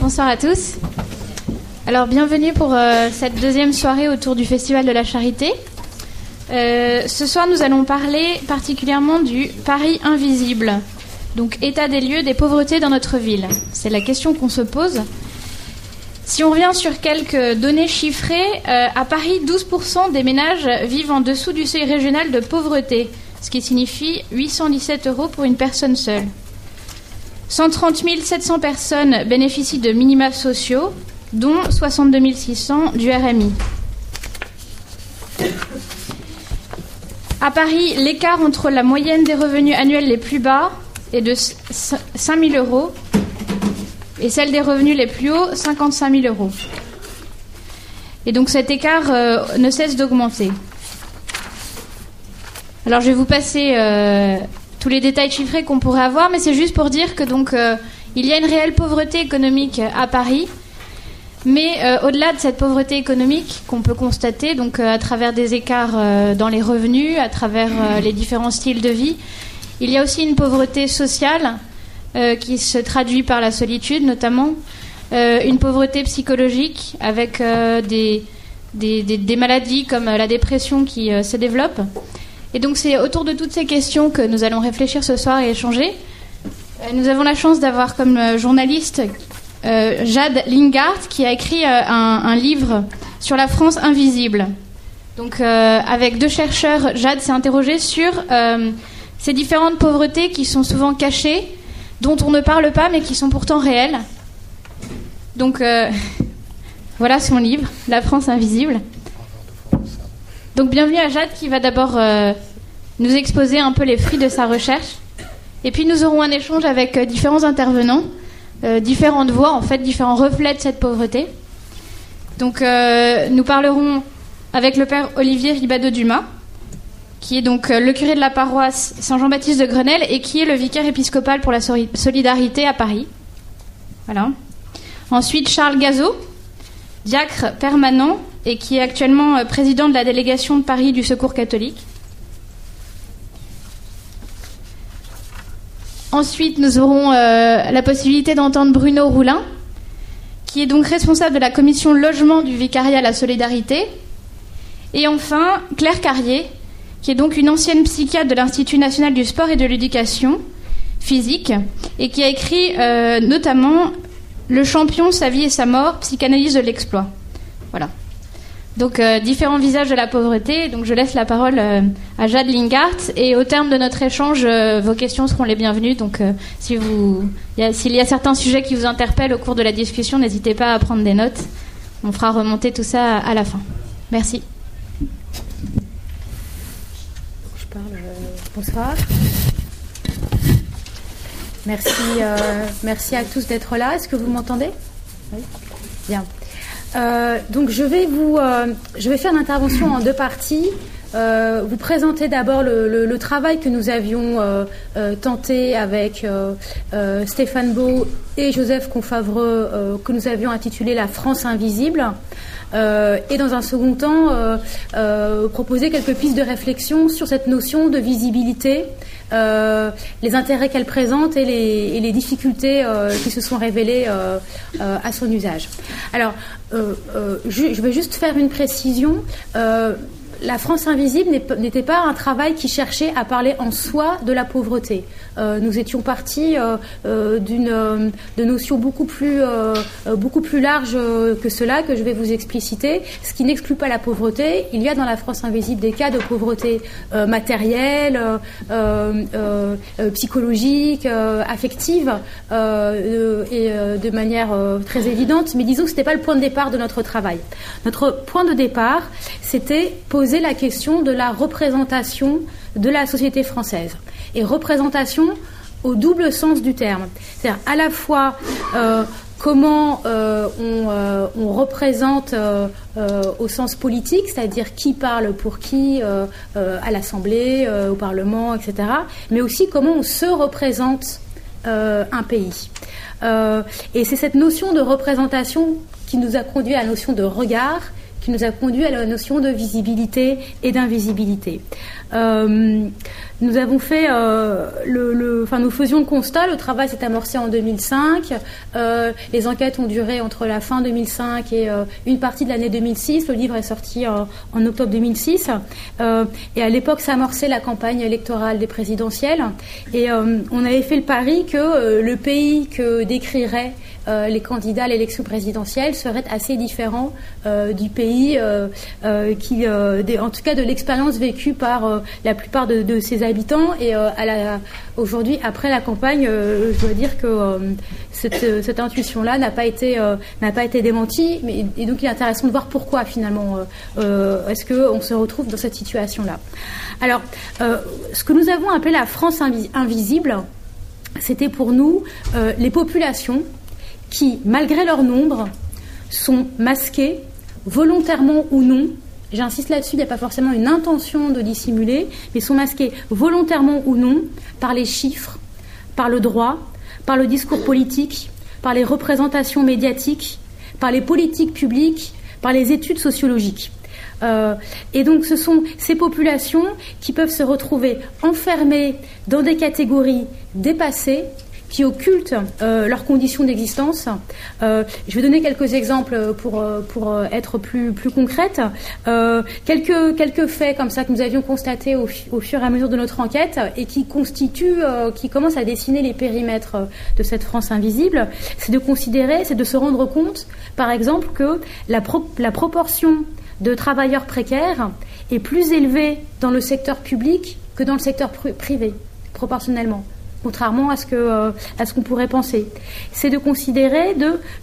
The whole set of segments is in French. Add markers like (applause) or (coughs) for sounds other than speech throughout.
Bonsoir. À tous. Alors bienvenue pour euh, cette deuxième soirée autour du Festival de la Charité. Euh, ce soir, nous allons parler particulièrement du Paris invisible, donc état des lieux des pauvretés dans notre ville. C'est la question qu'on se pose. Si on revient sur quelques données chiffrées, euh, à Paris, 12% des ménages vivent en dessous du seuil régional de pauvreté, ce qui signifie 817 euros pour une personne seule. 130 700 personnes bénéficient de minima sociaux, dont 62 600 du RMI. À Paris, l'écart entre la moyenne des revenus annuels les plus bas est de 5 000 euros et celle des revenus les plus hauts, 55 000 euros. Et donc cet écart euh, ne cesse d'augmenter. Alors je vais vous passer euh, tous les détails chiffrés qu'on pourrait avoir, mais c'est juste pour dire que donc euh, il y a une réelle pauvreté économique à Paris. Mais euh, au-delà de cette pauvreté économique qu'on peut constater, donc euh, à travers des écarts dans les revenus, à travers les différents styles de vie, il y a aussi une pauvreté sociale qui se traduit par la solitude, notamment une pauvreté psychologique avec des, des, des, maladies comme la dépression qui se développent. Et donc c'est autour de toutes ces questions que nous allons réfléchir ce soir et échanger. Euh, nous avons la chance d'avoir comme euh, journaliste euh, Jade Lingard qui a écrit un, livre sur la France invisible. Donc avec deux chercheurs, Jade s'est interrogée sur ces différentes pauvretés qui sont souvent cachées, dont on ne parle pas mais qui sont pourtant réelles. Donc (laughs) voilà son livre, La France invisible. Donc bienvenue à Jade qui va d'abord euh, nous exposer un peu les fruits de sa recherche. Et puis nous aurons un échange avec euh, différents intervenants, euh, différentes voix, en fait, différents reflets de cette pauvreté. Donc nous parlerons avec le père Olivier Ribado Dumas, qui est donc le curé de la paroisse Saint-Jean-Baptiste de Grenelle et qui est le vicaire épiscopal pour la solidarité à Paris. Voilà. Ensuite Charles Gazot, diacre permanent et qui est actuellement euh, président de la délégation de Paris du Secours catholique. Ensuite, nous aurons euh, la possibilité d'entendre Bruno Roulin, qui est donc responsable de la commission logement du vicariat à la solidarité. Et enfin, Claire Carrier, qui est donc une ancienne psychiatre de l'Institut national du sport et de l'éducation physique, et qui a écrit euh, notamment Le champion, sa vie et sa mort, psychanalyse de l'exploit. Voilà. Donc euh, différents visages de la pauvreté. Donc je laisse la parole euh, à Jade Lingart et au terme de notre échange, euh, vos questions seront les bienvenues. Donc s'il y a certains sujets qui vous interpellent au cours de la discussion, n'hésitez pas à prendre des notes. On fera remonter tout ça à la fin. Merci. Je parle. bonsoir. Merci, merci à tous d'être là. Est-ce que vous m'entendez? Oui. Bien. Euh, donc je vais vous, euh, je vais faire une intervention en deux parties. Euh, vous présenter d'abord le, travail que nous avions tenté avec Stéphane Beau et Joseph Confavreux, que nous avions intitulé La France invisible. et dans un second temps, proposer quelques pistes de réflexion sur cette notion de visibilité euh, les intérêts qu'elle présente et les, difficultés euh, qui se sont révélées euh, à son usage. Alors, je, vais juste faire une précision la France invisible n'était pas un travail qui cherchait à parler en soi de la pauvreté. Euh, nous étions partis euh, euh, d'une de notions beaucoup plus beaucoup plus larges que cela que je vais vous expliciter. Ce qui n'exclut pas la pauvreté. Il y a dans la France invisible des cas de pauvreté matérielle, psychologique, affective et de manière très évidente. Mais disons que ce n'était pas le point de départ de notre travail. Notre point de départ, c'était poser la question de la représentation de la société française. Et représentation au double sens du terme. C'est-à-dire à la fois euh, comment euh, euh, on, représente au sens politique, c'est-à-dire qui parle pour qui à l'Assemblée, au Parlement, etc., mais aussi comment on se représente un pays. et c'est cette notion de représentation qui nous a conduit à la notion de regard qui nous a conduit à la notion de visibilité et d'invisibilité. Euh, nous avons fait euh, le, enfin nous faisions le constat, le travail s'est amorcé en 2005, euh, les enquêtes ont duré entre la fin 2005 et une partie de l'année 2006. Le livre est sorti en, octobre 2006 et à l'époque s'amorçait la campagne électorale des présidentielles et on avait fait le pari que le pays que décrirait euh, les candidats à l'élection présidentielle seraient assez différents euh, du pays, euh, qui, en tout cas de l'expérience vécue par la plupart de, ses habitants. Et aujourd'hui, après la campagne, je dois dire que cette, intuition-là n'a pas été n'a pas été démentie. Et donc, il est intéressant de voir pourquoi finalement est-ce qu'on se retrouve dans cette situation-là. Alors, ce que nous avons appelé la France invisible, c'était pour nous les populations qui, malgré leur nombre, sont masqués, volontairement ou non. J'insiste là-dessus, il n'y a pas forcément une intention de dissimuler, mais sont masqués volontairement ou non par les chiffres, par le droit, par le discours politique, par les représentations médiatiques, par les politiques publiques, par les études sociologiques. Euh, et donc ce sont ces populations qui peuvent se retrouver enfermées dans des catégories dépassées qui occultent euh, leurs conditions d'existence. Euh, je vais donner quelques exemples pour, euh, être plus, plus concrète. quelques, faits comme ça que nous avions constatés au, fur et à mesure de notre enquête et qui constituent, qui commencent à dessiner les périmètres de cette France invisible, c'est de considérer, c'est de se rendre compte, par exemple, que la proportion de travailleurs précaires est plus élevée dans le secteur public que dans le secteur privé, proportionnellement contrairement à ce que euh, à ce qu'on pourrait penser. C'est de considérer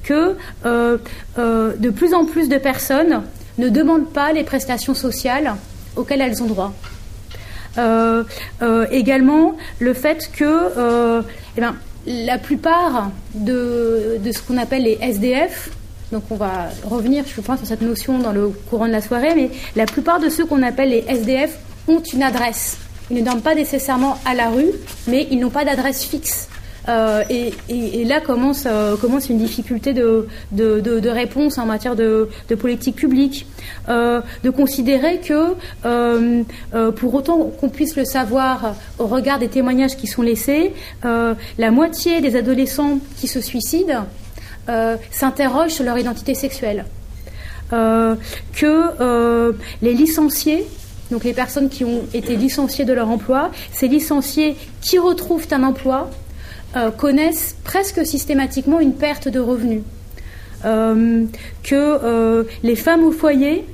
que euh, euh, de plus en plus de personnes ne demandent pas les prestations sociales auxquelles elles ont droit. également le fait que eh ben, la plupart de, de ce qu'on appelle les SDF, donc on va revenir, je pense, sur cette notion dans le courant de la soirée, mais la plupart de ceux qu'on appelle les SDF ont une adresse. Ils ne dorment pas nécessairement à la rue, mais ils n'ont pas d'adresse fixe. Euh, et, là commence, euh, une difficulté de, de, réponse en matière de, politique publique. Euh, de considérer que, pour autant qu'on puisse le savoir au regard des témoignages qui sont laissés, la moitié des adolescents qui se suicident s'interrogent sur leur identité sexuelle. que les licenciés donc les personnes qui ont été licenciées de leur emploi, ces licenciés qui retrouvent un emploi euh, connaissent presque systématiquement une perte de revenus. Euh, que euh, les femmes au foyer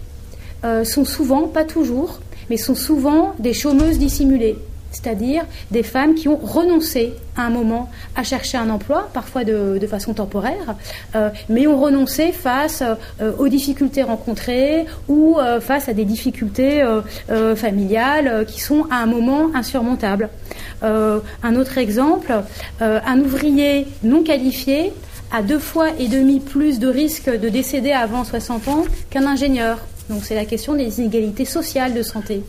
sont souvent, pas toujours, mais sont souvent des chômeuses dissimulées c'est-à-dire des femmes qui ont renoncé à un moment à chercher un emploi, parfois de, façon temporaire, euh, mais ont renoncé face euh, aux difficultés rencontrées ou euh, face à des difficultés familiales qui sont à un moment insurmontables. un autre exemple, un ouvrier non qualifié a deux fois et demi plus de risques de décéder avant 60 ans qu'un ingénieur. Donc c'est la question des inégalités sociales de santé.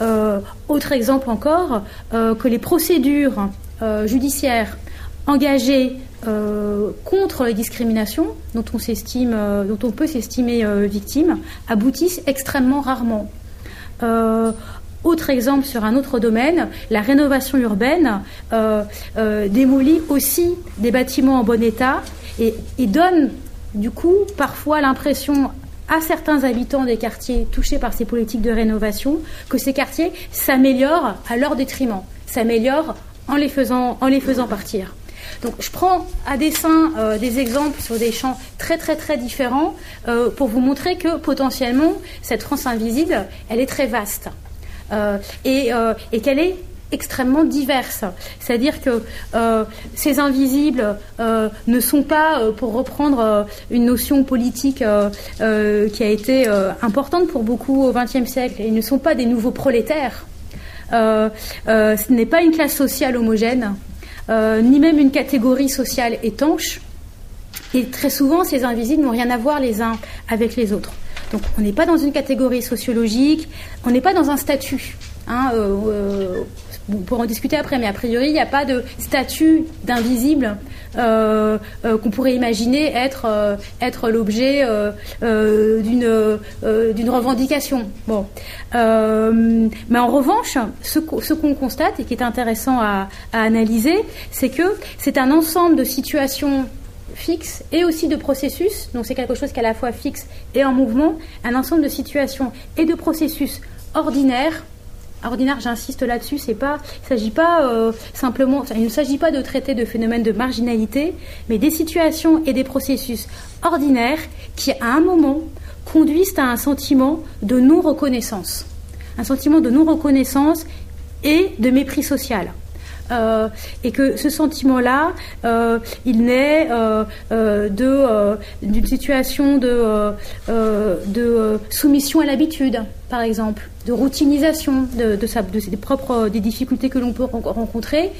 Euh, autre exemple encore, euh, que les procédures euh, judiciaires engagées contre les discriminations dont on s'estime, dont on peut s'estimer victime, aboutissent extrêmement rarement. Autre exemple sur un autre domaine, la rénovation urbaine démolit aussi des bâtiments en bon état et, et, donne du coup parfois l'impression à certains habitants des quartiers touchés par ces politiques de rénovation que ces quartiers s'améliorent à leur détriment, s'améliorent en les faisant, partir. Donc je prends à dessein euh, des exemples sur des champs très très très différents euh, pour vous montrer que potentiellement cette France invisible, elle est très vaste euh, et qu'elle est extrêmement diverses. C'est-à-dire que euh, ces invisibles euh, ne sont pas, euh, pour reprendre une notion politique qui a été importante pour beaucoup au XXe siècle, ils ne sont pas des nouveaux prolétaires. ce n'est pas une classe sociale homogène, ni même une catégorie sociale étanche. Et très souvent, ces invisibles n'ont rien à voir les uns avec les autres. Donc on n'est pas dans une catégorie sociologique, on n'est pas dans un statut. Hein, on pourra en discuter après, mais a priori, il n'y a pas de statut d'invisible euh, euh, qu'on pourrait imaginer être, euh, l'objet d'une revendication. Bon. mais en revanche, ce, qu'on constate et qui est intéressant à, à analyser, c'est que c'est un ensemble de situations fixes et aussi de processus, donc c'est quelque chose qui est à la fois fixe et en mouvement, un ensemble de situations et de processus ordinaires ordinaire, j'insiste là-dessus, c'est pas, il s'agit pas euh, simplement, il ne s'agit pas de traiter de phénomènes de marginalité, mais des situations et des processus ordinaires qui, à un moment, conduisent à un sentiment de non-reconnaissance, un sentiment de non-reconnaissance et de mépris social. Euh, et que ce sentiment-là, euh, il naît de d'une situation de, de soumission à l'habitude, par exemple, de routinisation de, de, ses propres des difficultés que l'on peut rencontrer,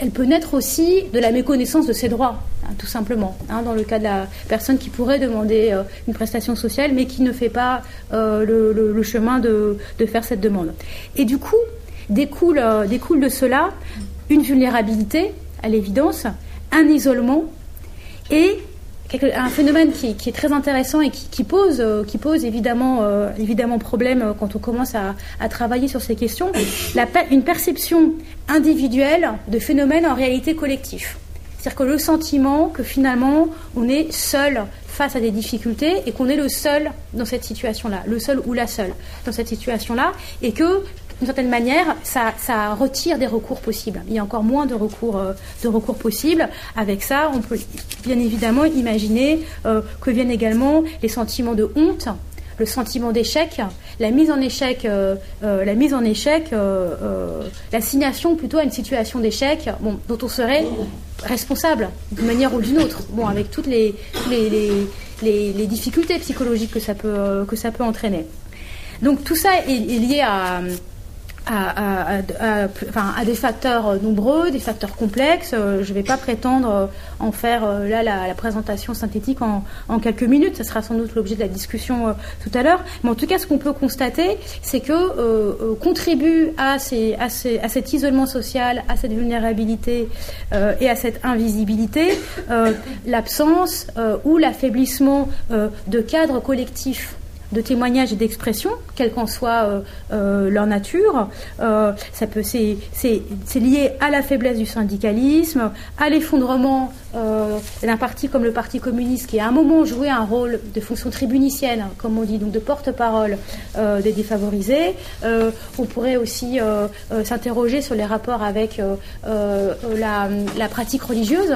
elle peut naître aussi de la méconnaissance de ses droits, hein, tout simplement. Hein, dans le cas de la personne qui pourrait demander euh, une prestation sociale, mais qui ne fait pas euh, le, chemin de, de, faire cette demande. Et du coup, découle, euh, découle de cela une vulnérabilité, à l'évidence, un isolement et un phénomène qui, est très intéressant et qui, pose, euh, qui pose évidemment, euh, évidemment problème quand on commence à, travailler sur ces questions, une perception individuelle de phénomènes en réalité collectifs. C'est-à-dire que le sentiment que finalement on est seul face à des difficultés et qu'on est le seul dans cette situation-là, le seul ou la seule dans cette situation-là, et que d'une certaine manière, ça, retire des recours possibles. Il y a encore moins de recours, euh, de recours possibles. Avec ça, on peut bien évidemment imaginer euh, que viennent également les sentiments de honte, le sentiment d'échec, la mise en échec, euh, la mise en échec, l'assignation plutôt à une situation d'échec, dont on serait responsable d'une manière ou d'une autre, bon, avec toutes les, les, difficultés psychologiques que ça peut, que ça peut entraîner. Donc tout ça est lié à, à, des facteurs nombreux, des facteurs complexes. Euh, je ne vais pas prétendre euh, en faire euh, là la, présentation synthétique en, quelques minutes. Ce sera sans doute l'objet de la discussion tout à l'heure. Mais en tout cas, ce qu'on peut constater, c'est que contribue à, cet isolement social, à cette vulnérabilité et à cette invisibilité, l'absence ou l'affaiblissement de cadres collectifs de témoignages et d'expressions, quelle qu'en soit euh, euh, leur nature. Euh, ça peut, c'est, lié à la faiblesse du syndicalisme, à l'effondrement euh, d'un parti comme le Parti communiste qui à un moment jouait un rôle de fonction tribunicienne, comme on dit, donc de porte-parole euh, des défavorisés. Euh, on pourrait aussi s'interroger sur les rapports avec la, pratique religieuse.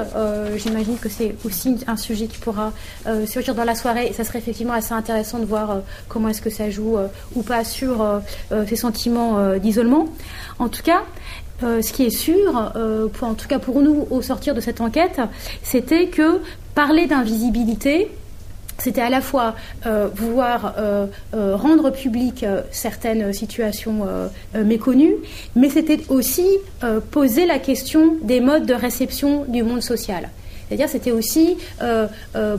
J'imagine que c'est aussi un sujet qui pourra surgir dans la soirée. Et ça serait effectivement assez intéressant de voir comment est-ce que ça joue ou pas sur ces sentiments d'isolement. En tout cas, euh, ce qui est sûr, euh, en tout cas pour nous au sortir de cette enquête, c'était que parler d'invisibilité, c'était à la fois euh, vouloir rendre public certaines situations méconnues, mais c'était aussi poser la question des modes de réception du monde social. C'est-à-dire, c'était aussi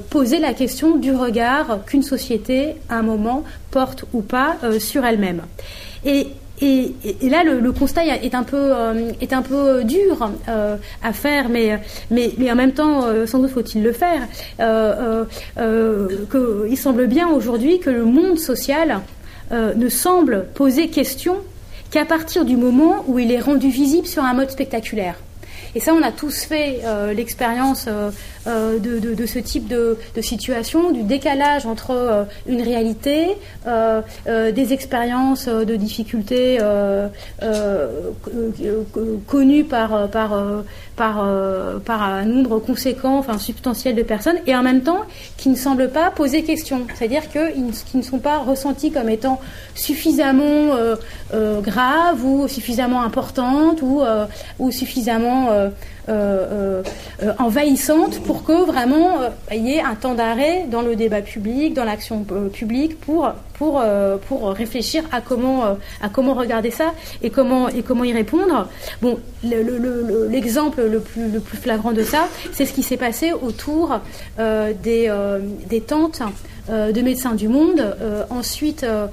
poser la question du regard qu'une société, à un moment, porte ou pas sur elle-même. Et et, là, le, constat est un peu, euh, peu dur euh, à faire, mais, en même temps, euh, sans doute faut-il le faire. Il semble bien aujourd'hui que le monde social ne semble poser question qu'à partir du moment où il est rendu visible sur un mode spectaculaire. Et ça, on a tous fait l'expérience euh, de, ce type de, situation, du décalage entre euh, une réalité, euh, des expériences de difficultés connues par, par, par un nombre conséquent, enfin substantiel de personnes, et en même temps qui ne semblent pas poser question, c'est-à-dire qu'ils ne sont pas ressentis comme étant suffisamment graves ou suffisamment importantes ou, ou suffisamment envahissantes pour que vraiment il y ait un temps d'arrêt dans le débat public, dans l'action euh, publique, pour pour, pour réfléchir à comment, à comment regarder ça et comment, et comment y répondre. Bon, l'exemple le, plus, le plus flagrant de ça, c'est ce qui s'est passé autour des, des tentes euh, de médecins du monde, euh, ensuite euh,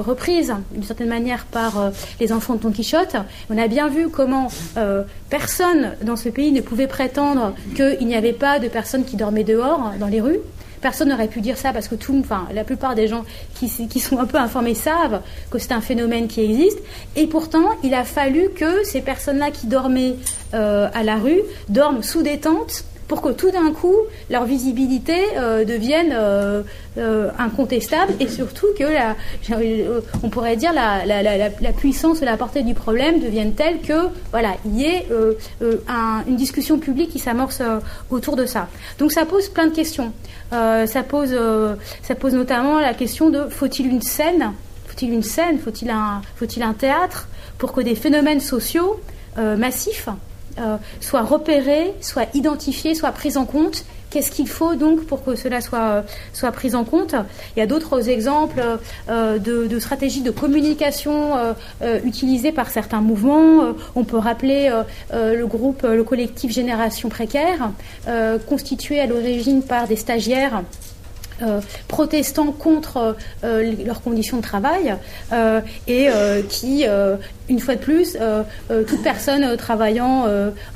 reprise d'une certaine manière par les enfants de Don Quichotte. On a bien vu comment personne dans ce pays ne pouvait prétendre qu'il n'y avait pas de personnes qui dormaient dehors dans les rues. Personne n'aurait pu dire ça parce que tout, enfin, la plupart des gens qui, qui sont un peu informés savent que c'est un phénomène qui existe. Et pourtant, il a fallu que ces personnes-là qui dormaient à la rue dorment sous des tentes pour que tout d'un coup leur visibilité euh, devienne euh, euh, incontestable et surtout que la, on pourrait dire la, puissance et la portée du problème devienne telle que voilà il y ait une discussion publique qui s'amorce autour de ça. Donc ça pose plein de questions. ça pose notamment la question de faut-il une scène faut-il un théâtre pour que des phénomènes sociaux massifs euh, soit repéré, soit identifié, soit pris en compte. Qu'est-ce qu'il faut donc pour que cela soit, euh, pris en compte? Il y a d'autres exemples euh, de, stratégies de communication utilisées par certains mouvements. on peut rappeler le groupe, le collectif Génération Précaire, constitué à l'origine par des stagiaires protestant contre euh, leurs conditions de travail euh, et qui, une fois de plus, toute personne travaillant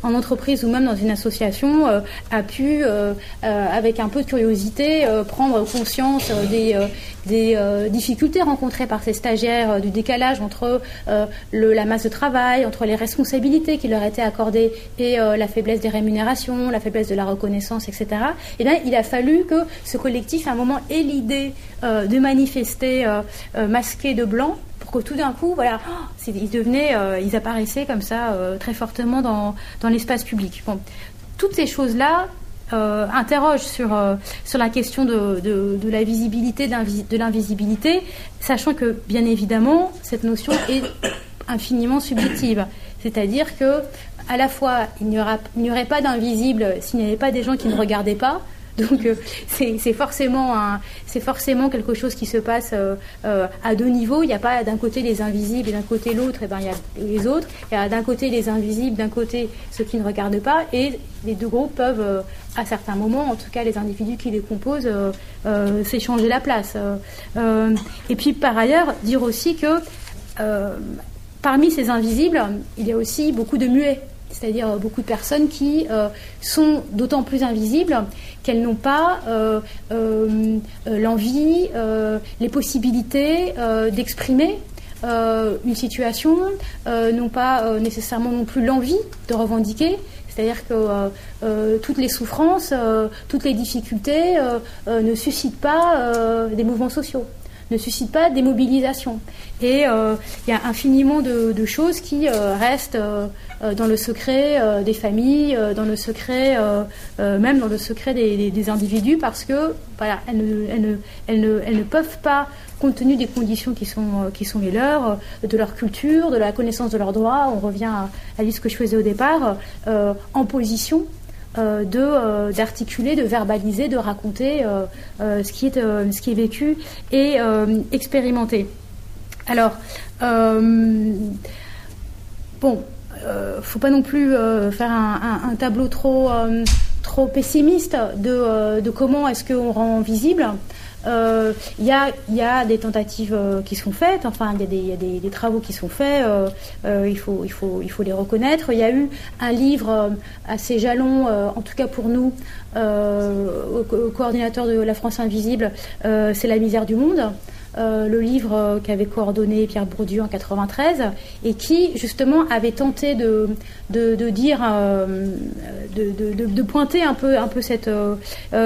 en entreprise ou même dans une association a pu, avec un peu de curiosité, prendre conscience des, difficultés rencontrées par ces stagiaires, du décalage entre la masse de travail, entre les responsabilités qui leur étaient accordées et la faiblesse des rémunérations, la faiblesse de la reconnaissance, etc. Et bien, il a fallu que ce collectif, un moment ait l'idée euh, de manifester euh, euh, masqué de blanc pour que tout d'un coup, voilà, oh, ils devenaient, ils apparaissaient comme ça très fortement dans, dans l'espace public. Bon, toutes ces choses-là interrogent sur, sur la question de, de, la visibilité, de l'invisibilité, sachant que, bien évidemment, cette notion est infiniment subjective. C'est-à-dire que, à la fois, il n'y aurait pas d'invisible s'il n'y avait pas des gens qui ne regardaient pas, (laughs) donc euh, c'est forcément, forcément quelque chose qui se passe euh, euh, à deux niveaux. Il n'y a pas d'un côté les invisibles et d'un côté l'autre, et ben il y a les autres. Il y a d'un côté les invisibles, d'un côté ceux qui ne regardent pas, et les deux groupes peuvent, à certains moments, en tout cas les individus qui les composent, s'échanger la place. et puis par ailleurs, dire aussi que parmi ces invisibles, il y a aussi beaucoup de muets c'est-à-dire euh, beaucoup de personnes qui euh, sont d'autant plus invisibles qu'elles n'ont pas euh, l'envie, les possibilités d'exprimer une situation, n'ont pas nécessairement non plus l'envie de revendiquer. C'est-à-dire que toutes les souffrances, toutes les difficultés ne suscitent pas des mouvements sociaux ne suscitent pas des mobilisations. Et il y a infiniment de, choses qui restent euh, dans le secret euh, des familles, euh, dans le secret, même dans le secret des, individus, parce que voilà, elles ne, peuvent pas, compte tenu des conditions qui sont, qui sont les leurs, de leur culture, de la connaissance de leurs droits, on revient à, à ce que je faisais au départ, en position de d'articuler, de verbaliser, de raconter ce qui est ce qui est vécu et expérimenté. Alors bon, euh, faut pas non plus euh, faire un, tableau trop, euh, trop pessimiste de, de comment est-ce qu'on rend visible. Il y, a, y, a, des tentatives qui sont faites, enfin il y a, des, travaux qui sont faits, il, faut, il, faut, il faut les reconnaître. Il y a eu un livre assez jalon, en tout cas pour nous, au, coordinateur de la France Invisible, c'est La misère du monde. Euh, le livre euh, qu'avait coordonné Pierre Bourdieu en 93 et qui justement avait tenté de, de, dire, euh, de, de, pointer un peu, un peu cette,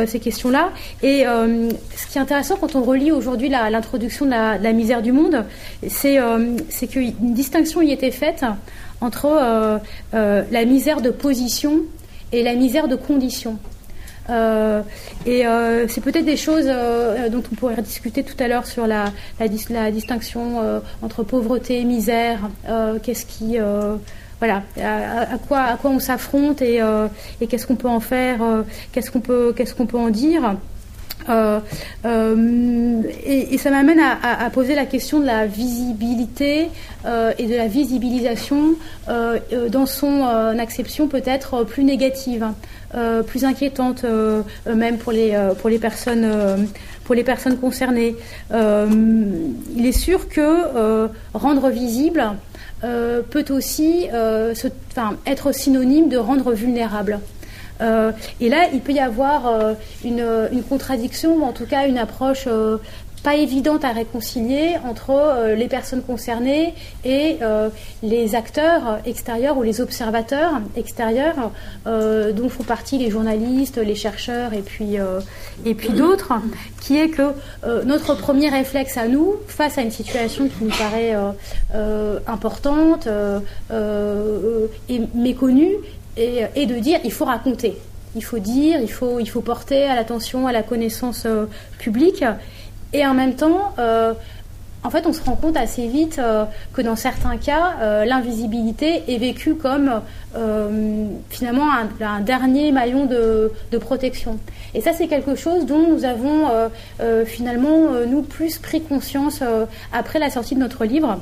ces questions-là. Et ce qui est intéressant quand on relit aujourd'hui l'introduction de, la, misère du monde, c'est qu'une distinction y était faite entre la misère de position et la misère de condition. Euh, et euh, c'est peut-être des choses euh, dont on pourrait discuter tout à l'heure sur la, distinction entre pauvreté et misère. qu'est-ce qui voilà, à, quoi, on s'affronte et, qu'est-ce qu'on peut en faire, qu'est-ce qu'on peut, qu'est-ce peut en dire. et, ça m'amène à, poser la question de la visibilité et de la visibilisation dans son acception peut-être plus négative, plus inquiétante même pour les, pour les personnes pour les personnes concernées. il est sûr que rendre visible euh, peut aussi euh, être synonyme de rendre vulnérable. Euh, et là, il peut y avoir une, une, contradiction, ou en tout cas une approche pas évidente à réconcilier entre euh, les personnes concernées et euh, les acteurs extérieurs ou les observateurs extérieurs euh, dont font partie les journalistes, les chercheurs et puis, puis d'autres, qui est que notre premier réflexe à nous, face à une situation qui nous paraît importante et méconnue, est, de dire il faut raconter. Il faut dire, il faut, il faut porter à l'attention, à la connaissance publique. Et en même temps, euh, en fait, on se rend compte assez vite euh, que dans certains cas, euh, l'invisibilité est vécue comme finalement un, dernier maillon de, protection. Et ça, c'est quelque chose dont nous avons finalement, nous, plus pris conscience après la sortie de notre livre.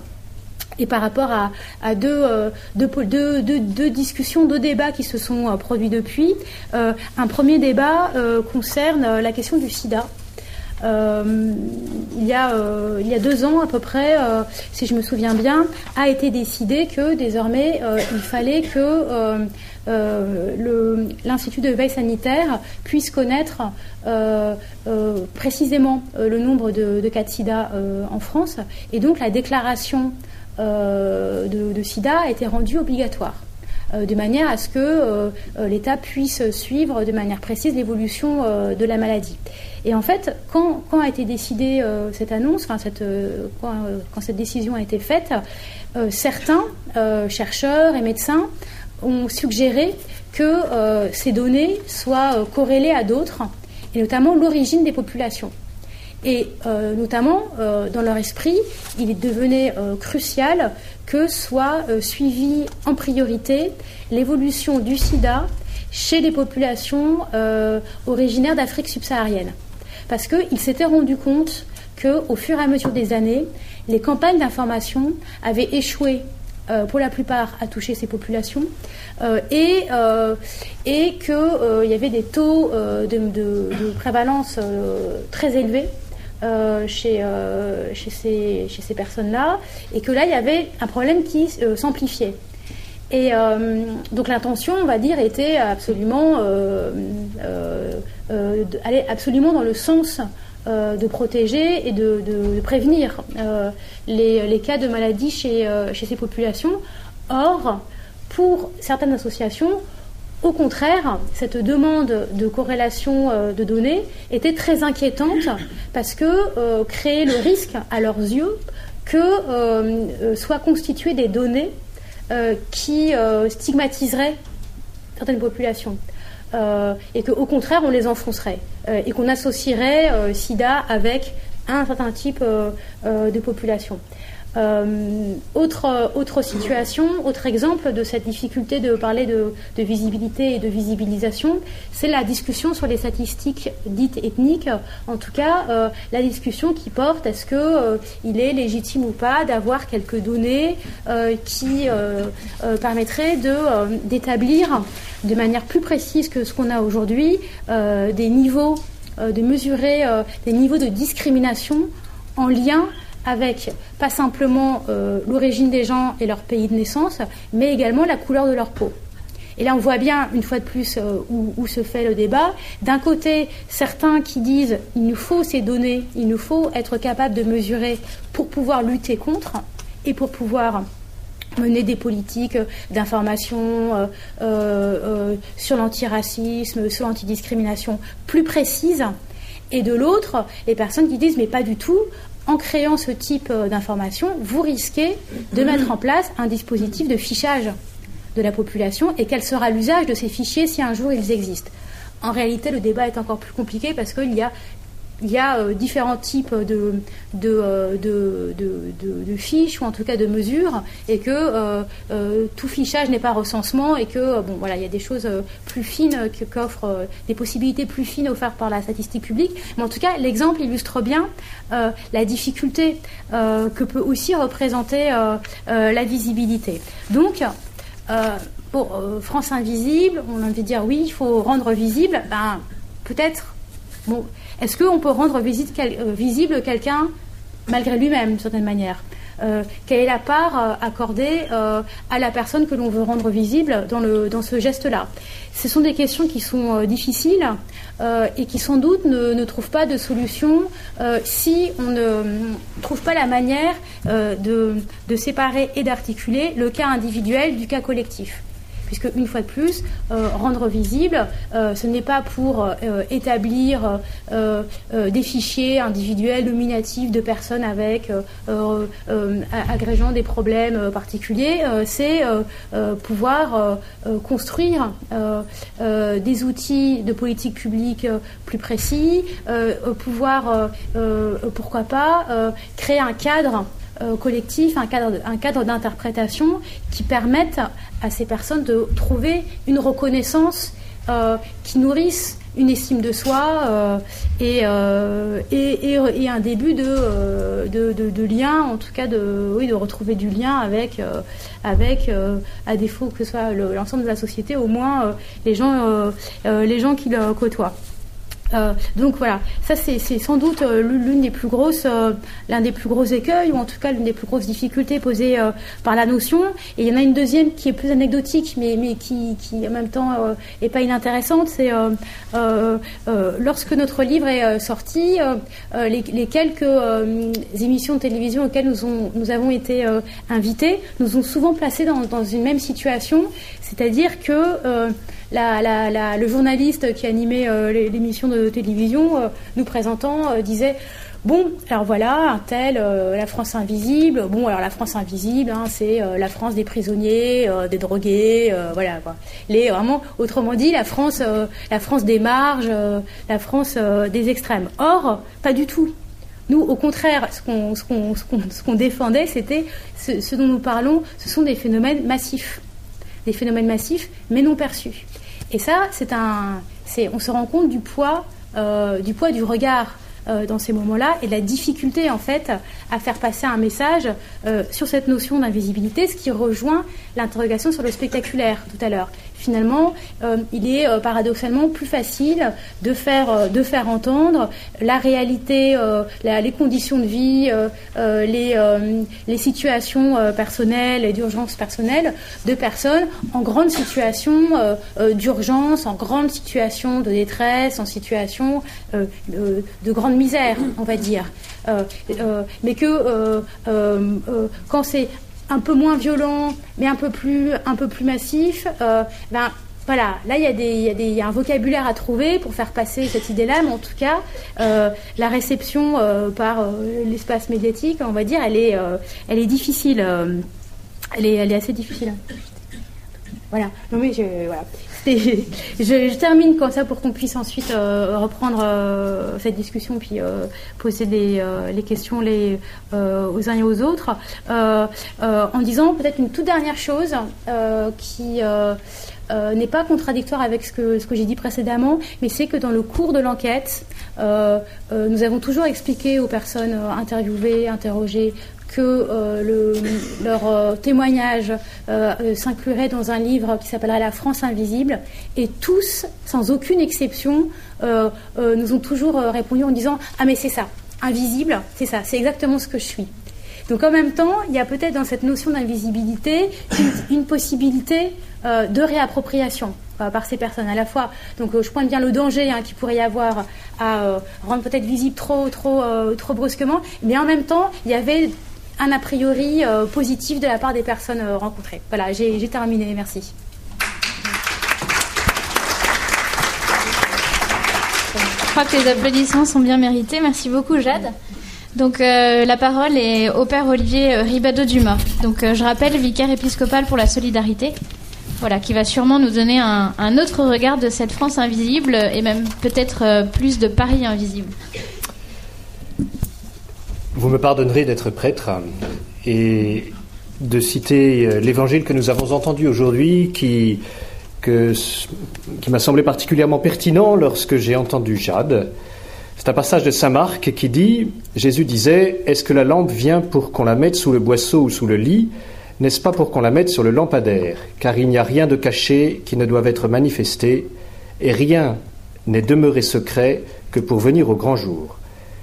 Et par rapport à, deux, deux, discussions, deux débats qui se sont produits depuis, un premier débat concerne la question du sida. Euh, il, y a, euh, il y a deux ans à peu près, euh, si je me souviens bien, a été décidé que désormais il fallait que l'Institut de veille sanitaire puisse connaître précisément le nombre de, cas de sida en France. Et donc la déclaration de, sida a été rendue obligatoire. de manière à ce que l'État puisse suivre de manière précise l'évolution de la maladie. Et en fait, quand, a été décidée euh, cette annonce, euh, euh, quand, cette décision a été faite, certains chercheurs et médecins ont suggéré que ces données soient corrélées à d'autres, et notamment l'origine des populations. Et notamment, dans leur esprit, il devenait crucial que soit suivie en priorité l'évolution du sida chez les populations originaires d'Afrique subsaharienne parce qu'il s'était rendu compte qu'au fur et à mesure des années, les campagnes d'information avaient échoué euh, pour la plupart à toucher ces populations euh, et, euh, qu'il y avait des taux de, prévalence très élevés chez, chez ces, chez ces personnes-là et que là, il y avait un problème qui s'amplifiait. Et donc l'intention, on va dire, était absolument aller absolument dans le sens euh, de protéger et de, prévenir euh, les, cas de maladie chez ces populations. Or, pour certaines associations, au contraire, cette demande de corrélation de données était très inquiétante parce que créait le risque, à leurs yeux, que soient constituées des données qui stigmatiseraient certaines populations. Euh, et qu'au contraire on les enfoncerait euh, et qu'on associerait euh, SIDA avec un certain type de population. Euh, autre, situation, autre exemple de cette difficulté de parler de, visibilité et de visibilisation, c'est la discussion sur les statistiques dites ethniques. En tout cas, euh, la discussion qui porte est-ce qu'il euh, il est légitime ou pas d'avoir quelques données qui permettraient de, d'établir de manière plus précise que ce qu'on a aujourd'hui des niveaux, de mesurer des niveaux de discrimination en lien avec pas simplement euh, l'origine des gens et leur pays de naissance, mais également la couleur de leur peau. Et là, on voit bien, une fois de plus, euh, où, se fait le débat. D'un côté, certains qui disent il nous faut ces données, il nous faut être capable de mesurer pour pouvoir lutter contre et pour pouvoir mener des politiques d'information euh, sur l'antiracisme, sur l'antidiscrimination plus précises. Et de l'autre, les personnes qui disent mais pas du tout, en créant ce type euh, d'information, vous risquez de mettre en place un dispositif de fichage de la population et quel sera l'usage de ces fichiers si un jour ils existent. En réalité, le débat est encore plus compliqué parce qu'il y a il y a différents types de de, fiches ou en tout cas de mesures et que tout fichage n'est pas recensement et que bon voilà il y a des choses plus fines qu'offrent des possibilités plus fines offertes par la statistique publique. Mais en tout cas l'exemple illustre bien la difficulté que peut aussi représenter la visibilité. Donc pour France Invisible, on a envie de dire oui, il faut rendre visible. Ben, peut-être. Bon, est-ce qu'on peut rendre euh, visible quelqu'un malgré lui-même, d'une certaine manière euh, quelle est la part euh, accordée à la personne que l'on veut rendre visible dans, ce geste-là? Ce sont des questions qui sont difficiles et qui sans doute ne, trouvent pas de solution si on ne trouve pas la manière de séparer et d'articuler le cas individuel du cas collectif puisque une fois de plus, euh, rendre visible, euh, ce n'est pas pour euh, établir des fichiers individuels nominatifs de personnes avec agrégeant des problèmes particuliers, c'est pouvoir construire des outils de politique publique plus précis, pouvoir, pourquoi pas, créer un cadre euh, collectif, un cadre, d'interprétation qui permette à ces personnes de trouver une reconnaissance euh, qui nourrisse une estime de soi euh, et, un début de, lien, en tout cas de, oui, de retrouver du lien avec, avec à défaut que ce soit l'ensemble de la société, au moins les, gens, les gens qui le côtoient. Euh, donc voilà, ça c'est sans doute euh, l'une des plus grosses, euh, l'un des plus gros écueils ou en tout cas l'une des plus grosses difficultés posées par la notion. Et il y en a une deuxième qui est plus anecdotique, mais, qui, en même temps est pas inintéressante. C'est lorsque notre livre est sorti, les, quelques émissions de télévision auxquelles nous, avons été invités nous ont souvent placés dans une même situation, c'est-à-dire que le journaliste qui animait euh, l'émission de télévision, euh, nous présentant, euh, disait Bon, alors voilà, un tel, la France invisible. Bon, alors la France invisible, hein, c'est la France des prisonniers, des drogués, voilà quoi. Les vraiment, autrement dit, la France, la France des marges, la France des extrêmes. Or, pas du tout. Nous, au contraire, ce qu'on ce qu'on défendait, c'était ce dont nous parlons, ce sont des phénomènes massifs, des phénomènes massifs, mais non perçus. Et ça, c'est un, c'est, on se rend compte du poids, euh, du poids du regard euh, dans ces moments-là et de la difficulté en fait à faire passer un message euh, sur cette notion d'invisibilité, ce qui rejoint l'interrogation sur le spectaculaire tout à l'heure finalement, euh, il est euh, paradoxalement plus facile de faire, euh, de faire entendre la réalité, les conditions de vie, les, les, situations personnelles et d'urgence personnelle de personnes en grande situation d'urgence, en grande situation de détresse, en situation de, grande misère, on va dire. mais que quand c'est un peu moins violent, mais un peu plus, massif, euh, ben, voilà, là il y, a un vocabulaire à trouver pour faire passer cette idée-là, mais en tout cas, euh, la réception euh, par l'espace médiatique, on va dire, elle est, elle est difficile. elle, est, elle est assez difficile. Voilà. Non mais je, voilà. Je, termine comme ça pour qu'on puisse ensuite euh, reprendre euh, cette discussion puis euh, poser les questions les, aux uns et aux autres. En disant peut-être une toute dernière chose qui n'est pas contradictoire avec ce que, ce que j'ai dit précédemment, mais c'est que dans le cours de l'enquête, nous avons toujours expliqué aux personnes interviewées, interrogées, que euh, le, leur euh, témoignage euh, s'inclurait dans un livre qui s'appellerait La France invisible. Et tous, sans aucune exception, nous ont toujours répondu en disant Ah, mais c'est ça, invisible, c'est ça, c'est exactement ce que je suis. Donc en même temps, il y a peut-être dans cette notion d'invisibilité une, possibilité de réappropriation par ces personnes à la fois. Donc je pointe bien le danger hein, qu'il pourrait y avoir à rendre peut-être visible trop, trop, trop brusquement, mais en même temps, il y avait un a priori euh, positif de la part des personnes euh, rencontrées. Voilà, j'ai terminé. Merci. Je crois que les applaudissements sont bien mérités. Merci beaucoup, Jade. Donc euh, la parole est au père Olivier Ribado-Dumas. Donc je rappelle, vicaire épiscopal pour la solidarité. Voilà, qui va sûrement nous donner un, un autre regard de cette France invisible et même peut-être plus de Paris invisible. Vous me pardonnerez d'être prêtre et de citer euh, l'évangile que nous avons entendu aujourd'hui qui, m'a semblé particulièrement pertinent lorsque j'ai entendu Jade. C'est un passage de Saint Marc qui dit, Jésus disait, Est-ce que la lampe vient pour qu'on la mette sous le boisseau ou sous le lit? N'est-ce pas pour qu'on la mette sur le lampadaire? Car il n'y a rien de caché qui ne doive être manifesté, et rien n'est demeuré secret que pour venir au grand jour.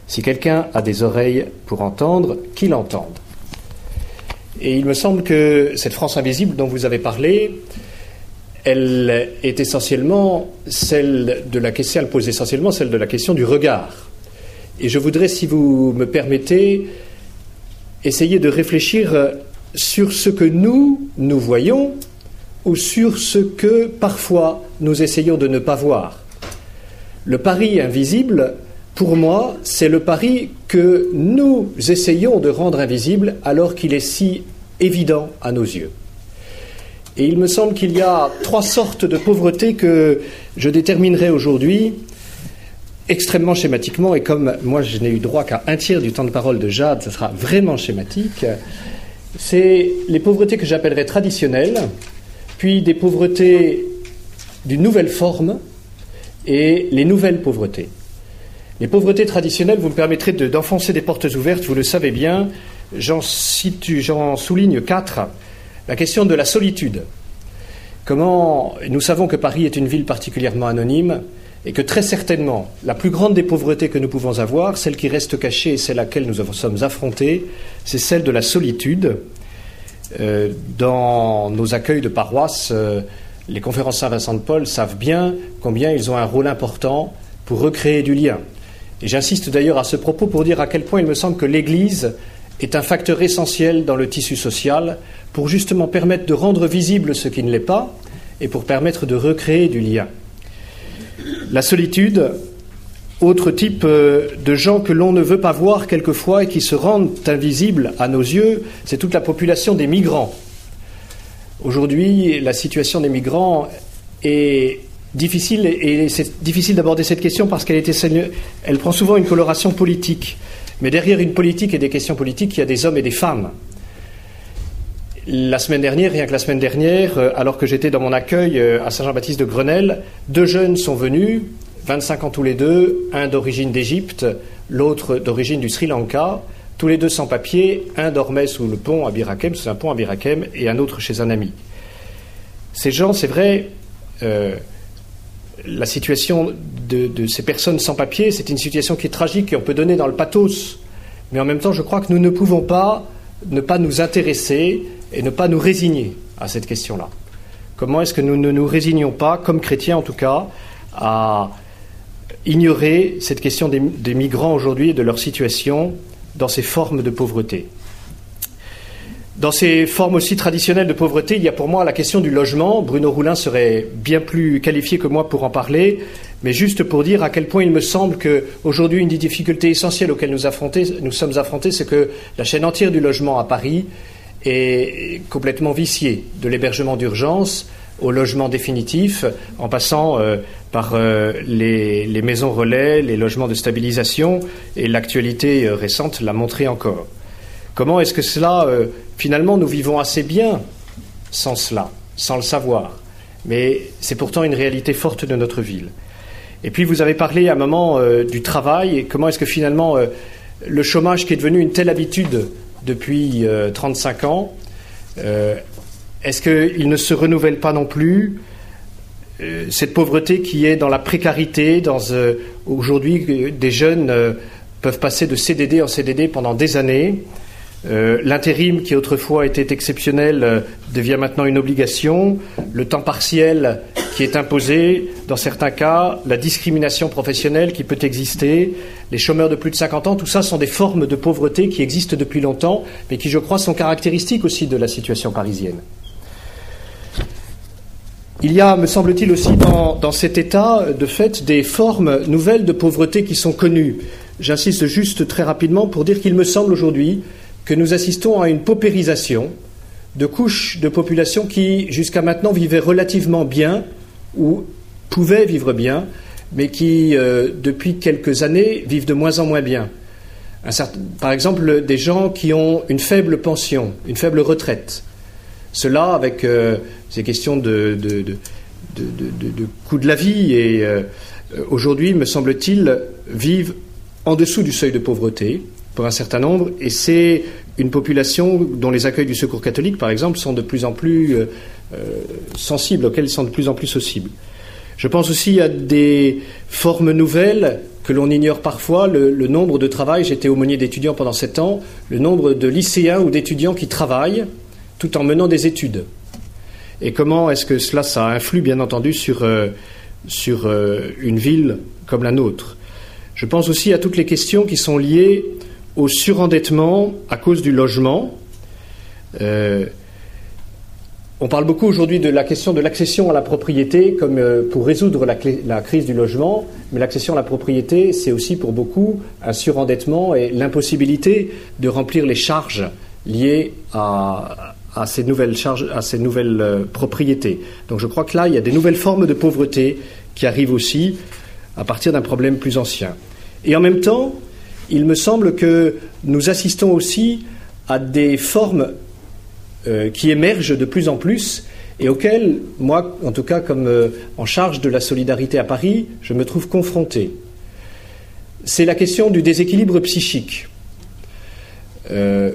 Si quelqu'un a des oreilles pour entendre, qu'il entende. Et il me semble que cette France invisible dont vous avez parlé, elle est essentiellement celle de la question, elle pose essentiellement celle de la question du regard. Et je voudrais, si vous me permettez, essayer de réfléchir sur ce que nous, nous voyons ou sur ce que parfois nous essayons de ne pas voir. Le pari invisible, pour moi, c'est le pari que nous essayons de rendre invisible alors qu'il est si évident à nos yeux. Et il me semble qu'il y a trois sortes de pauvreté que je déterminerai aujourd'hui extrêmement schématiquement, et comme moi je n'ai eu droit qu'à un tiers du temps de parole de Jade, ce sera vraiment schématique, c'est les pauvretés que j'appellerais traditionnelles, puis des pauvretés d'une nouvelle forme et les nouvelles pauvretés. Les pauvretés traditionnelles, vous me permettrez d'enfoncer des portes ouvertes, vous le savez bien. J'en souligne quatre. La question de la solitude. Comment nous savons que Paris est une ville particulièrement anonyme et que très certainement la plus grande des pauvretés que nous pouvons avoir, celle qui reste cachée et celle à laquelle nous sommes affrontés, c'est celle de la solitude. Euh, dans nos accueils de paroisse, euh, les conférences Saint-Vincent de Paul savent bien combien ils ont un rôle important pour recréer du lien. Et j'insiste d'ailleurs à ce propos pour dire à quel point il me semble que l'Église est un facteur essentiel dans le tissu social pour justement permettre de rendre visible ce qui ne l'est pas et pour permettre de recréer du lien. La solitude, autre type euh, de gens que l'on ne veut pas voir quelquefois et qui se rendent invisibles à nos yeux, c'est toute la population des migrants. Aujourd'hui, la situation des migrants est difficile et c'est difficile d'aborder cette question parce qu'elle elle prend souvent une coloration politique. Mais derrière une politique et des questions politiques, il y a des hommes et des femmes. La semaine dernière, rien que la semaine dernière, euh, alors que j'étais dans mon accueil euh, à Saint-Jean-Baptiste de Grenelle, deux jeunes sont venus, 25 ans tous les deux, un d'origine d'Égypte, l'autre d'origine du Sri Lanka, tous les deux sans papier, un dormait sous le pont à Birakem, sous un pont à Birakem, et un autre chez un ami. Ces gens, c'est vrai, euh, la situation de, ces personnes sans papier, c'est une situation qui est tragique et on peut donner dans le pathos. Mais en même temps, je crois que nous ne pouvons pas ne pas nous intéresser et ne pas nous résigner à cette question-là. Comment est-ce que nous ne nous résignons pas, comme chrétiens en tout cas, à ignorer cette question des migrants aujourd'hui et de leur situation dans ces formes de pauvreté? Dans ces formes aussi traditionnelles de pauvreté, il y a pour moi la question du logement. Bruno Roulin serait bien plus qualifié que moi pour en parler, mais juste pour dire à quel point il me semble qu'aujourd'hui, une des difficultés essentielles auxquelles nous, sommes affrontés, c'est que la chaîne entière du logement à Paris est complètement viciée, de l'hébergement d'urgence au logement définitif, en passant euh, par euh, les, les, maisons relais, les logements de stabilisation, et l'actualité euh, récente l'a montré encore. Comment est-ce que cela, euh, finalement, nous vivons assez bien sans cela, sans le savoir? Mais c'est pourtant une réalité forte de notre ville. Et puis vous avez parlé à un moment euh, du travail comment est-ce que finalement euh, le chômage qui est devenu une telle habitude depuis 35 ans, est-ce qu'il ne se renouvelle pas non plus cette pauvreté qui est dans la précarité, dans aujourd'hui des jeunes peuvent passer de CDD en CDD pendant des années? Euh, l'intérim, qui autrefois était exceptionnel, euh, devient maintenant une obligation. Le temps partiel qui est imposé, dans certains cas, la discrimination professionnelle qui peut exister, les chômeurs de plus de 50 ans, tout ça sont des formes de pauvreté qui existent depuis longtemps, mais qui, je crois, sont caractéristiques aussi de la situation parisienne. Il y a, me semble-t-il, aussi dans, dans, cet état, de fait, des formes nouvelles de pauvreté qui sont connues. J'insiste juste très rapidement pour dire qu'il me semble aujourd'hui que nous assistons à une paupérisation de couches de population qui, jusqu'à maintenant, vivaient relativement bien ou pouvaient vivre bien, mais qui, euh, depuis quelques années, vivent de moins en moins bien. par exemple, des gens qui ont une faible pension, une faible retraite. Cela avec euh, ces questions de, coût de la vie et euh, aujourd'hui, me semble-t-il, vivent en dessous du seuil de pauvreté pour un certain nombre et c'est une population dont les accueils du secours catholique, par exemple, sont de plus en plus euh, sensibles, auxquels ils sont de plus en plus sensibles. Je pense aussi à des formes nouvelles que l'on ignore parfois, le, nombre de travail, j'étais aumônier d'étudiants pendant sept ans, le nombre de lycéens ou d'étudiants qui travaillent tout en menant des études. Et comment est-ce que cela, ça influe bien entendu sur, euh, sur euh, une ville comme la nôtre? Je pense aussi à toutes les questions qui sont liées au surendettement à cause du logement. Euh, on parle beaucoup aujourd'hui de la question de l'accession à la propriété comme euh, pour résoudre la, crise du logement, mais l'accession à la propriété, c'est aussi pour beaucoup un surendettement et l'impossibilité de remplir les charges liées à, ces nouvelles charges, à ces nouvelles euh, propriétés. Donc je crois que là, il y a des nouvelles formes de pauvreté qui arrivent aussi à partir d'un problème plus ancien. Et en même temps, il me semble que nous assistons aussi à des formes euh, qui émergent de plus en plus et auxquelles, moi, en tout cas, comme euh, en charge de la solidarité à Paris, je me trouve confronté. C'est la question du déséquilibre psychique. Euh,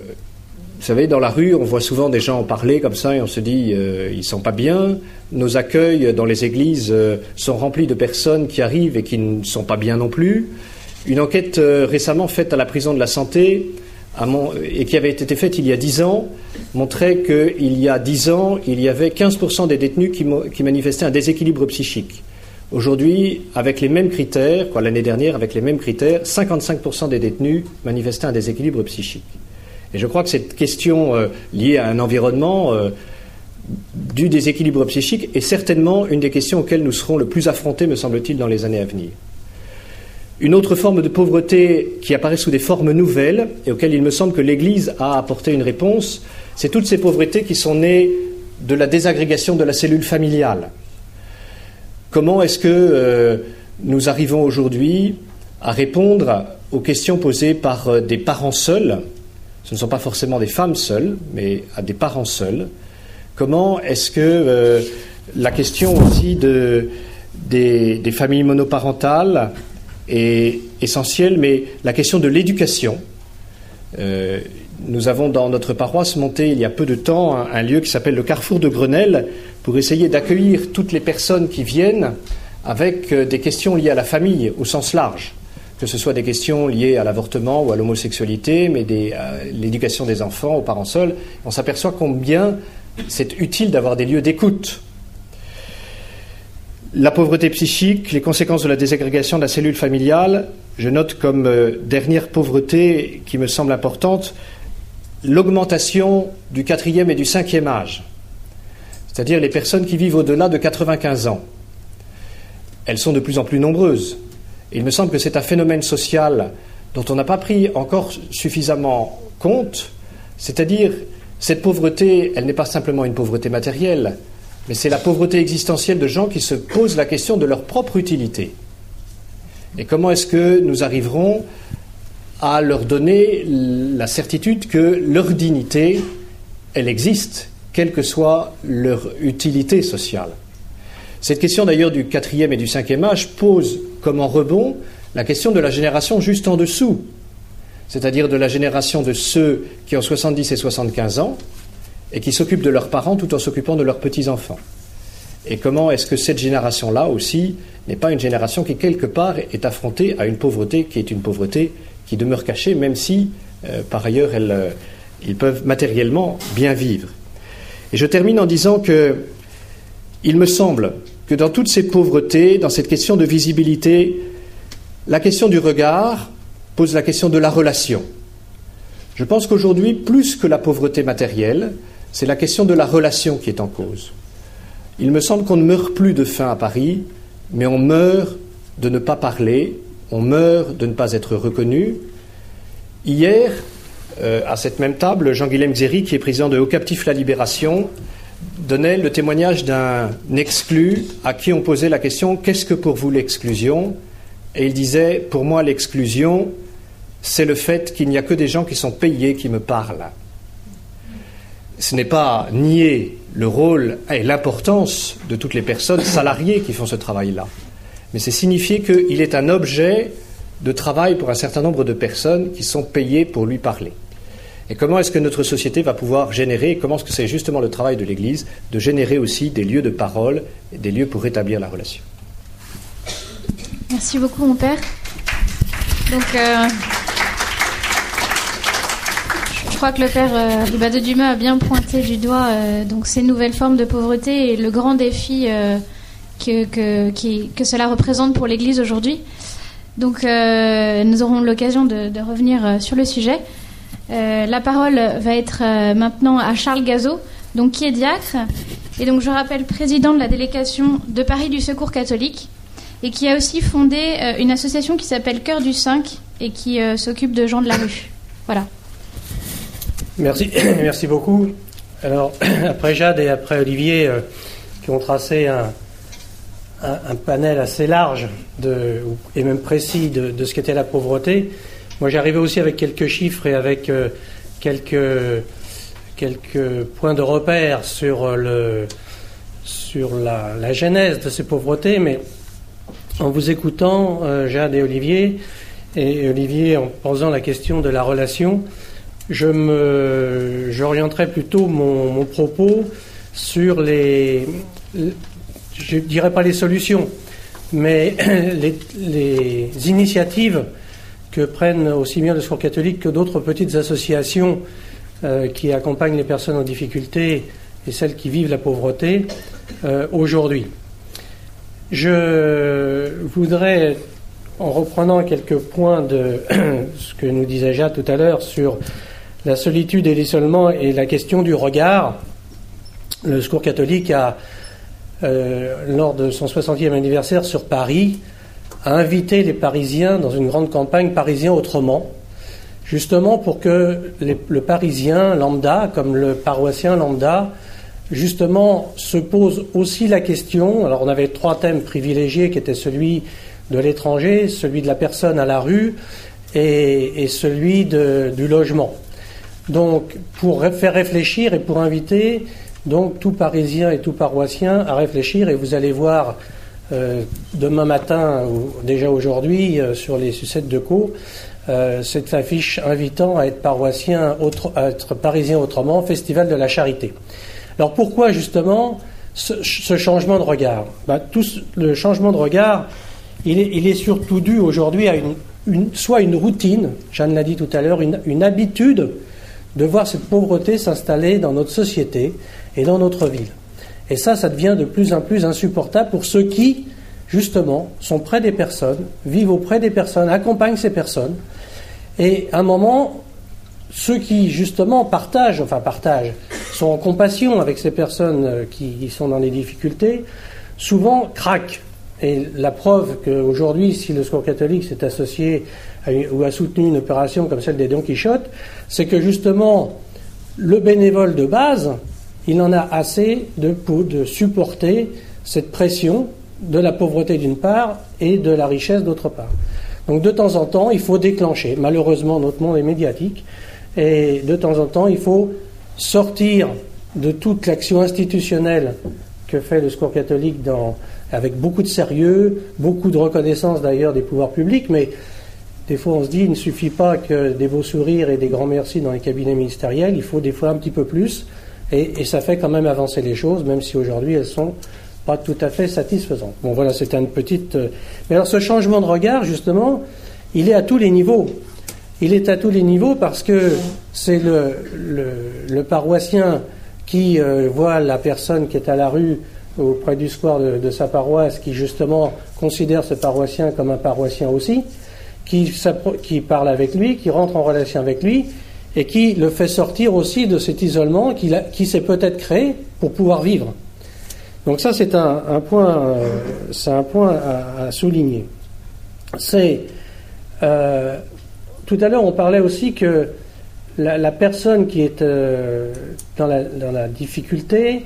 vous savez, dans la rue, on voit souvent des gens en parler comme ça et on se dit, ils ils sont pas bien. Nos accueils dans les églises sont remplis de personnes qui arrivent et qui ne sont pas bien non plus. Une enquête récemment faite à la prison de la santé et qui avait été faite il y a dix ans montrait qu'il y a dix ans, il y avait 15% des détenus qui, manifestaient un déséquilibre psychique. Aujourd'hui, avec les mêmes critères, l'année dernière, avec les mêmes critères, 55% des détenus manifestaient un déséquilibre psychique. Et je crois que cette question euh, liée à un environnement euh, du déséquilibre psychique est certainement une des questions auxquelles nous serons le plus affrontés, me semble-t-il, dans les années à venir. Une autre forme de pauvreté qui apparaît sous des formes nouvelles et auxquelles il me semble que l'Église a apporté une réponse, c'est toutes ces pauvretés qui sont nées de la désagrégation de la cellule familiale. Comment est-ce que euh, nous arrivons aujourd'hui à répondre aux questions posées par euh, des parents seuls? Ce ne sont pas forcément des femmes seules, mais à des parents seuls. Comment est-ce que euh, la question aussi de, des, des familles monoparentales est essentielle, mais la question de l'éducation. Euh, nous avons dans notre paroisse monté il y a peu de temps un, lieu qui s'appelle le Carrefour de Grenelle pour essayer d'accueillir toutes les personnes qui viennent avec euh, des questions liées à la famille au sens large, que ce soit des questions liées à l'avortement ou à l'homosexualité, mais à l'éducation des enfants, aux parents seuls. On s'aperçoit combien c'est utile d'avoir des lieux d'écoute la pauvreté psychique, les conséquences de la désagrégation de la cellule familiale, je note comme euh, dernière pauvreté qui me semble importante l'augmentation du quatrième et du cinquième âge, c'est-à-dire les personnes qui vivent au-delà de 95 ans. Elles sont de plus en plus nombreuses. il me semble que c'est un phénomène social dont on n'a pas pris encore suffisamment compte, c'est-à-dire cette pauvreté, elle n'est pas simplement une pauvreté matérielle, mais c'est la pauvreté existentielle de gens qui se posent la question de leur propre utilité. Et comment est-ce que nous arriverons à leur donner la certitude que leur dignité, elle existe, quelle que soit leur utilité sociale Cette question d'ailleurs du quatrième et du cinquième âge pose comme en rebond la question de la génération juste en dessous, c'est-à-dire de la génération de ceux qui ont 70 et 75 ans, et qui s'occupent de leurs parents tout en s'occupant de leurs petits-enfants. Et comment est-ce que cette génération-là aussi n'est pas une génération qui, quelque part, est affrontée à une pauvreté qui est une pauvreté qui demeure cachée, même si, euh, par ailleurs, euh, ils peuvent matériellement bien vivre. Et je termine en disant que il me semble que dans toutes ces pauvretés, dans cette question de visibilité, la question du regard pose la question de la relation. Je pense qu'aujourd'hui, plus que la pauvreté matérielle, c'est la question de la relation qui est en cause. Il me semble qu'on ne meurt plus de faim à Paris, mais on meurt de ne pas parler, on meurt de ne pas être reconnu. Hier, euh, à cette même table, Jean-Guilhem Xéry, qui est président de Haut Captif La Libération, donnait le témoignage d'un exclu à qui on posait la question Qu'est-ce que pour vous l'exclusion? Et il disait Pour moi, l'exclusion, c'est le fait qu'il n'y a que des gens qui sont payés qui me parlent. Ce n'est pas nier le rôle et l'importance de toutes les personnes salariées qui font ce travail-là, mais c'est signifier qu'il est un objet de travail pour un certain nombre de personnes qui sont payées pour lui parler. Et comment est-ce que notre société va pouvoir générer, comment est-ce que c'est justement le travail de l'Église, de générer aussi des lieux de parole, des lieux pour établir la relation? Merci beaucoup, mon père. Donc, euh, crois que le père euh, Dumas a bien pointé du doigt euh, donc ces nouvelles formes de pauvreté et le grand défi euh, que, que, que, cela représente pour l'Église aujourd'hui. Donc, nous aurons l'occasion de, revenir sur le sujet. la parole va être maintenant à Charles Gazot, donc qui est diacre et donc je rappelle président de la délégation de Paris du Secours catholique et qui a aussi fondé euh, une association qui s'appelle Cœur du 5 et qui euh, s'occupe de gens de la rue. Voilà. Merci, (coughs) merci beaucoup. Alors, (coughs) après Jade et après Olivier, euh, qui ont tracé un, panel assez large de, et même précis de, ce qu'était la pauvreté, moi j'arrivais aussi avec quelques chiffres et avec quelques, quelques points de repère sur, le, sur la, genèse de ces pauvretés, mais en vous écoutant, euh, Jade et Olivier, et Olivier en posant la question de la relation, je j'orienterai plutôt mon, propos sur les, je dirais pas les solutions, mais (clears throat) les, initiatives que prennent aussi bien le Secours catholique que d'autres petites associations euh, qui accompagnent les personnes en difficulté et celles qui vivent la pauvreté euh, aujourd'hui. Je voudrais, en reprenant quelques points de (clears throat) ce que nous disait Jade tout à l'heure sur la solitude et l'isolement et la question du regard, le Secours catholique a, euh, lors de son 60e anniversaire sur Paris, a invité les Parisiens dans une grande campagne Parisien autrement, justement pour que le Parisien lambda, comme le paroissien lambda, justement, se pose aussi la question. Alors, on avait trois thèmes privilégiés qui étaient celui de l'étranger, celui de la personne à la rue et, celui du logement. Donc, pour faire réfléchir et pour inviter donc tout Parisien et tout Paroissien à réfléchir, et vous allez voir euh, demain matin ou déjà aujourd'hui euh, sur les sucettes de Co. Euh, cette affiche invitant à être paroissien, à être parisien autrement, Festival de la Charité. Alors pourquoi justement ce, changement de regard? Ben, tout, Le changement de regard, il est, surtout dû aujourd'hui à une, soit une routine, Jeanne l'a dit tout à l'heure, une habitude de voir cette pauvreté s'installer dans notre société et dans notre ville. Et ça, ça devient de plus en plus insupportable pour ceux qui, justement, sont près des personnes, vivent auprès des personnes, accompagnent ces personnes. Et à un moment, ceux qui, justement, partagent, enfin partagent, sont en compassion avec ces personnes euh, qui sont dans les difficultés, souvent craquent. Et la preuve qu'aujourd'hui, si le Secours catholique s'est associé ou a soutenu une opération comme celle des Don Quichotte, c'est que justement, le bénévole de base, il en a assez de, de supporter cette pression de la pauvreté d'une part et de la richesse d'autre part. Donc de temps en temps, il faut déclencher. Malheureusement, notre monde est médiatique. Et de temps en temps, il faut sortir de toute l'action institutionnelle que fait le Secours catholique dans, avec beaucoup de sérieux, beaucoup de reconnaissance d'ailleurs des pouvoirs publics, mais des fois on se dit il ne suffit pas que des beaux sourires et des grands merci dans les cabinets ministériels, il faut des fois un petit peu plus, et, ça fait quand même avancer les choses, même si aujourd'hui elles sont pas tout à fait satisfaisantes. Bon voilà, c'était une petite... Euh, mais alors ce changement de regard, justement, il est à tous les niveaux. Il est à tous les niveaux parce que c'est le, le, paroissien qui euh, voit la personne qui est à la rue auprès du square de, sa paroisse, qui justement considère ce paroissien comme un paroissien aussi, qui, qui parle avec lui, qui rentre en relation avec lui, et qui le fait sortir aussi de cet isolement qu'il qui s'est peut-être créé pour pouvoir vivre. Donc ça, c'est un, point, euh, un point à, souligner. C'est euh, tout à l'heure, on parlait aussi que la, personne qui est euh, dans, la, difficulté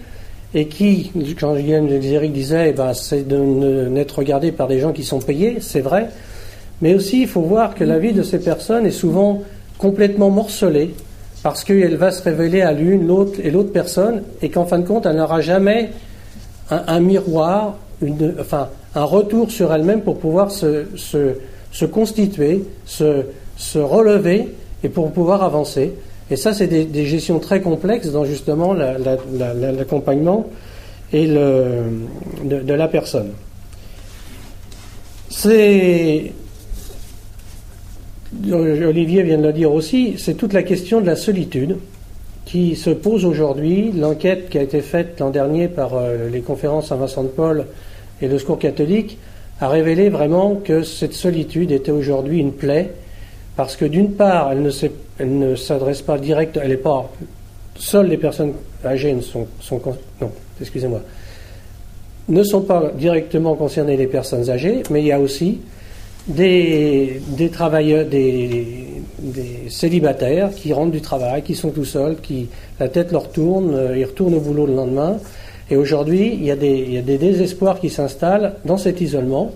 et qui, quand Guillaume Xéric disait, eh ben, c'est de n'être regardé par des gens qui sont payés, c'est vrai, Mais aussi, il faut voir que la vie de ces personnes est souvent complètement morcelée parce qu'elle va se révéler à l'une, l'autre et l'autre personne, et qu'en fin de compte, elle n'aura jamais un, miroir, enfin, un retour sur elle-même pour pouvoir se, se, constituer, se, se, relever et pour pouvoir avancer. Et ça, c'est des, gestions très complexes dans justement l'accompagnement et de, la personne. C'est Olivier vient de le dire aussi, c'est toute la question de la solitude qui se pose aujourd'hui. L'enquête qui a été faite l'an dernier par euh, les conférences Saint-Vincent de Paul et le Secours catholique a révélé vraiment que cette solitude était aujourd'hui une plaie, parce que d'une part, elle ne, s'adresse pas direct, elle n'est pas. Seules les personnes âgées ne sont, non, excusez-moi, ne sont pas directement concernées les personnes âgées, mais il y a aussi des, travailleurs, des, célibataires qui rentrent du travail, qui sont tout seuls, qui la tête leur tourne, euh, ils retournent au boulot le lendemain. Et aujourd'hui, il, y a des, désespoirs qui s'installent dans cet isolement.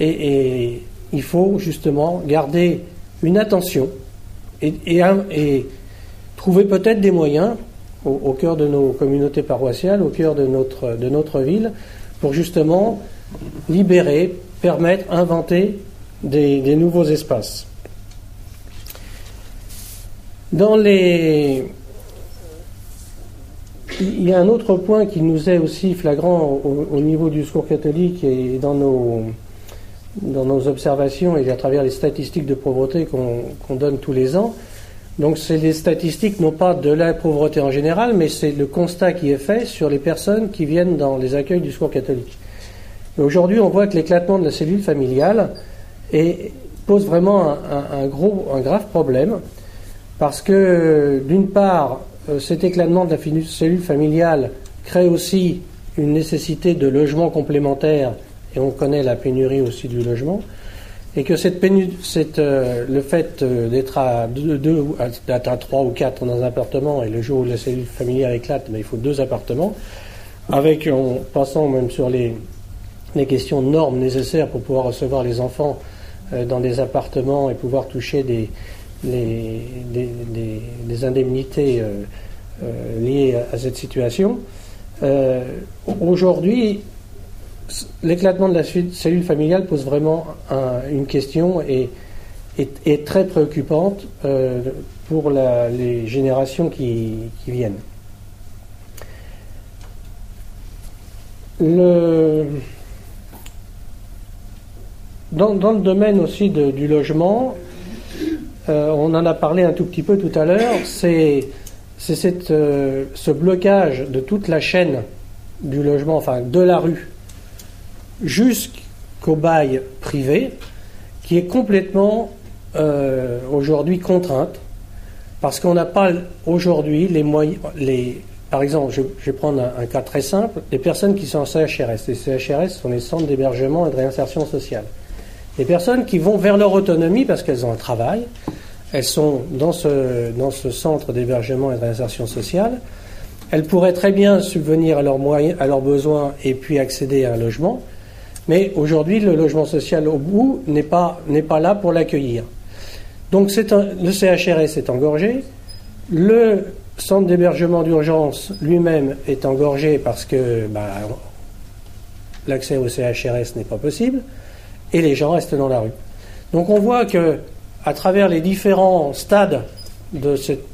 Et, il faut justement garder une attention et, trouver peut-être des moyens au, cœur de nos communautés paroissiales, au cœur de notre, de notre ville, pour justement libérer, permettre, inventer des, nouveaux espaces. Dans les... Il y a un autre point qui nous est aussi flagrant au, niveau du secours catholique et dans nos, dans nos observations et à travers les statistiques de pauvreté qu'on donne tous les ans. Donc c'est les statistiques non pas de la pauvreté en général, mais c'est le constat qui est fait sur les personnes qui viennent dans les accueils du secours catholique. Aujourd'hui, on voit que l'éclatement de la cellule familiale pose vraiment un, gros, un grave problème parce que d'une part, euh, cet éclatement de la cellule familiale crée aussi une nécessité de logement complémentaire et on connaît la pénurie aussi du logement et que cette, cette euh, le fait euh, d'être à deux, à, trois ou quatre dans un appartement et le jour où la cellule familiale éclate, ben, il faut deux appartements avec en passant même sur les, les questions de normes nécessaires pour pouvoir recevoir les enfants euh, dans des appartements et pouvoir toucher des, des, indemnités liées à cette situation. Aujourd'hui, l'éclatement de la cellule familiale pose vraiment une question et est, très préoccupante pour les générations qui, viennent. Dans, le domaine aussi du logement, euh, on en a parlé un tout petit peu tout à l'heure, c'est euh, ce blocage de toute la chaîne du logement, enfin de la rue, jusqu'au bail privé, qui est complètement euh, aujourd'hui contrainte, parce qu'on n'a pas aujourd'hui les moyens, les, par exemple, je, vais prendre un, un, cas très simple, les personnes qui sont en CHRS. Les CHRS sont les centres d'hébergement et de réinsertion sociale. Les personnes qui vont vers leur autonomie parce qu'elles ont un travail, elles sont dans ce, dans ce centre d'hébergement et de réinsertion sociale, elles pourraient très bien subvenir à leurs moyens, à leurs besoins et puis accéder à un logement, mais aujourd'hui le logement social au bout n'est pas, n'est pas là pour l'accueillir. Donc le CHRS est engorgé, le centre d'hébergement d'urgence lui-même est engorgé parce que bah, l'accès au CHRS n'est pas possible et les gens restent dans la rue. Donc on voit que à travers les différents stades de cette,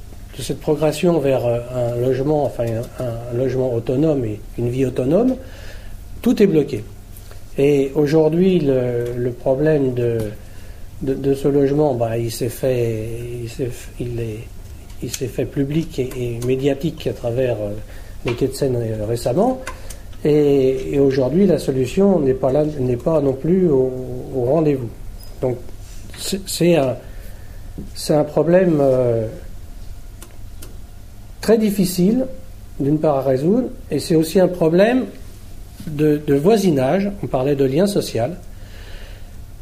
progression vers euh, un logement, enfin un, logement autonome et une vie autonome, tout est bloqué. Et aujourd'hui, le, problème de, ce logement, bah, il s'est fait, il est, il s'est fait public et, médiatique à travers euh, les quais de Seine euh, récemment. Et, aujourd'hui, la solution n'est pas, là, n'est pas non plus au, rendez-vous. Donc, c'est un, c'est un problème euh, très difficile, d'une part, à résoudre, et c'est aussi un problème de, voisinage. On parlait de lien social.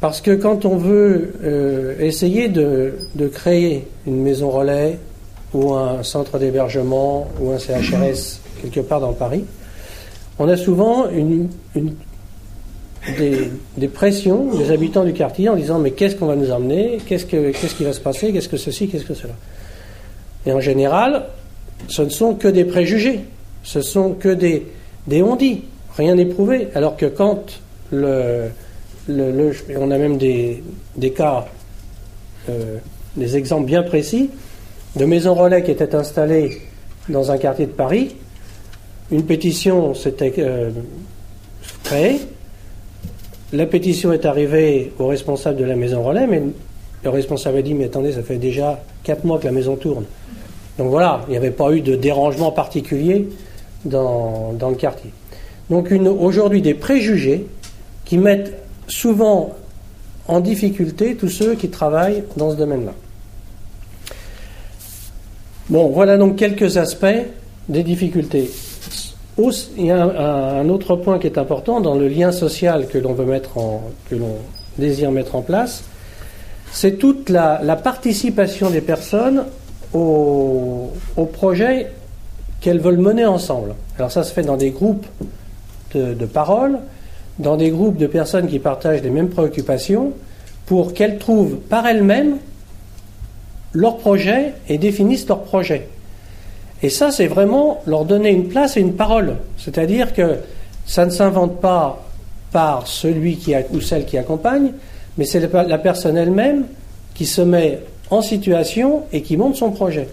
Parce que quand on veut euh, essayer de, créer une maison relais ou un centre d'hébergement ou un CHRS quelque part dans Paris, on a souvent des, pressions des habitants du quartier en disant mais qu'est-ce qu'on va nous emmener? Qu'est-ce, que, qu'est-ce qui va se passer? Qu'est-ce que ceci? Qu'est-ce que cela? Et en général, ce ne sont que des préjugés, ce sont que des, des on-dit, rien n'est prouvé. Alors que quand le, le, on a même des, cas, euh, des exemples bien précis, de maisons relais qui étaient installées dans un quartier de Paris, une pétition s'était euh, créée, la pétition est arrivée au responsable de la maison relais, mais le responsable a dit Mais attendez, ça fait déjà 4 mois que la maison tourne. Donc voilà, il n'y avait pas eu de dérangement particulier dans, le quartier. Donc aujourd'hui, des préjugés qui mettent souvent en difficulté tous ceux qui travaillent dans ce domaine-là. Bon, voilà donc quelques aspects des difficultés il y a un, autre point qui est important dans le lien social que l'on veut mettre en, que l'on désire mettre en place, c'est toute la, participation des personnes au, au projet qu'elles veulent mener ensemble. Alors ça se fait dans des groupes de, parole, dans des groupes de personnes qui partagent les mêmes préoccupations, pour qu'elles trouvent par elles-mêmes leur projet et définissent leur projet. Et ça, c'est vraiment leur donner une place et une parole. C'est-à-dire que ça ne s'invente pas par celui qui ou celle qui accompagne, mais c'est la personne elle-même qui se met en situation et qui monte son projet.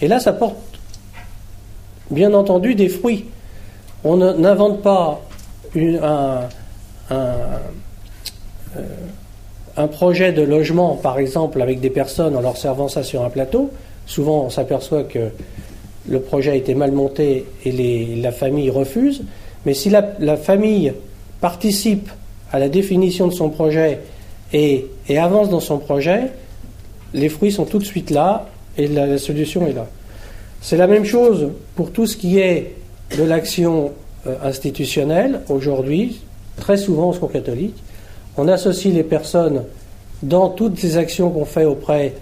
Et là, ça porte bien entendu des fruits. On n'invente pas un, euh, un, projet de logement, par exemple, avec des personnes en leur servant ça sur un plateau. Souvent, on s'aperçoit que le projet a été mal monté et la famille refuse, mais si la, famille participe à la définition de son projet et, avance dans son projet, les fruits sont tout de suite là et la, solution est là. C'est la même chose pour tout ce qui est de l'action euh, institutionnelle. Aujourd'hui, très souvent au secours catholique, on associe les personnes dans toutes les actions qu'on fait auprès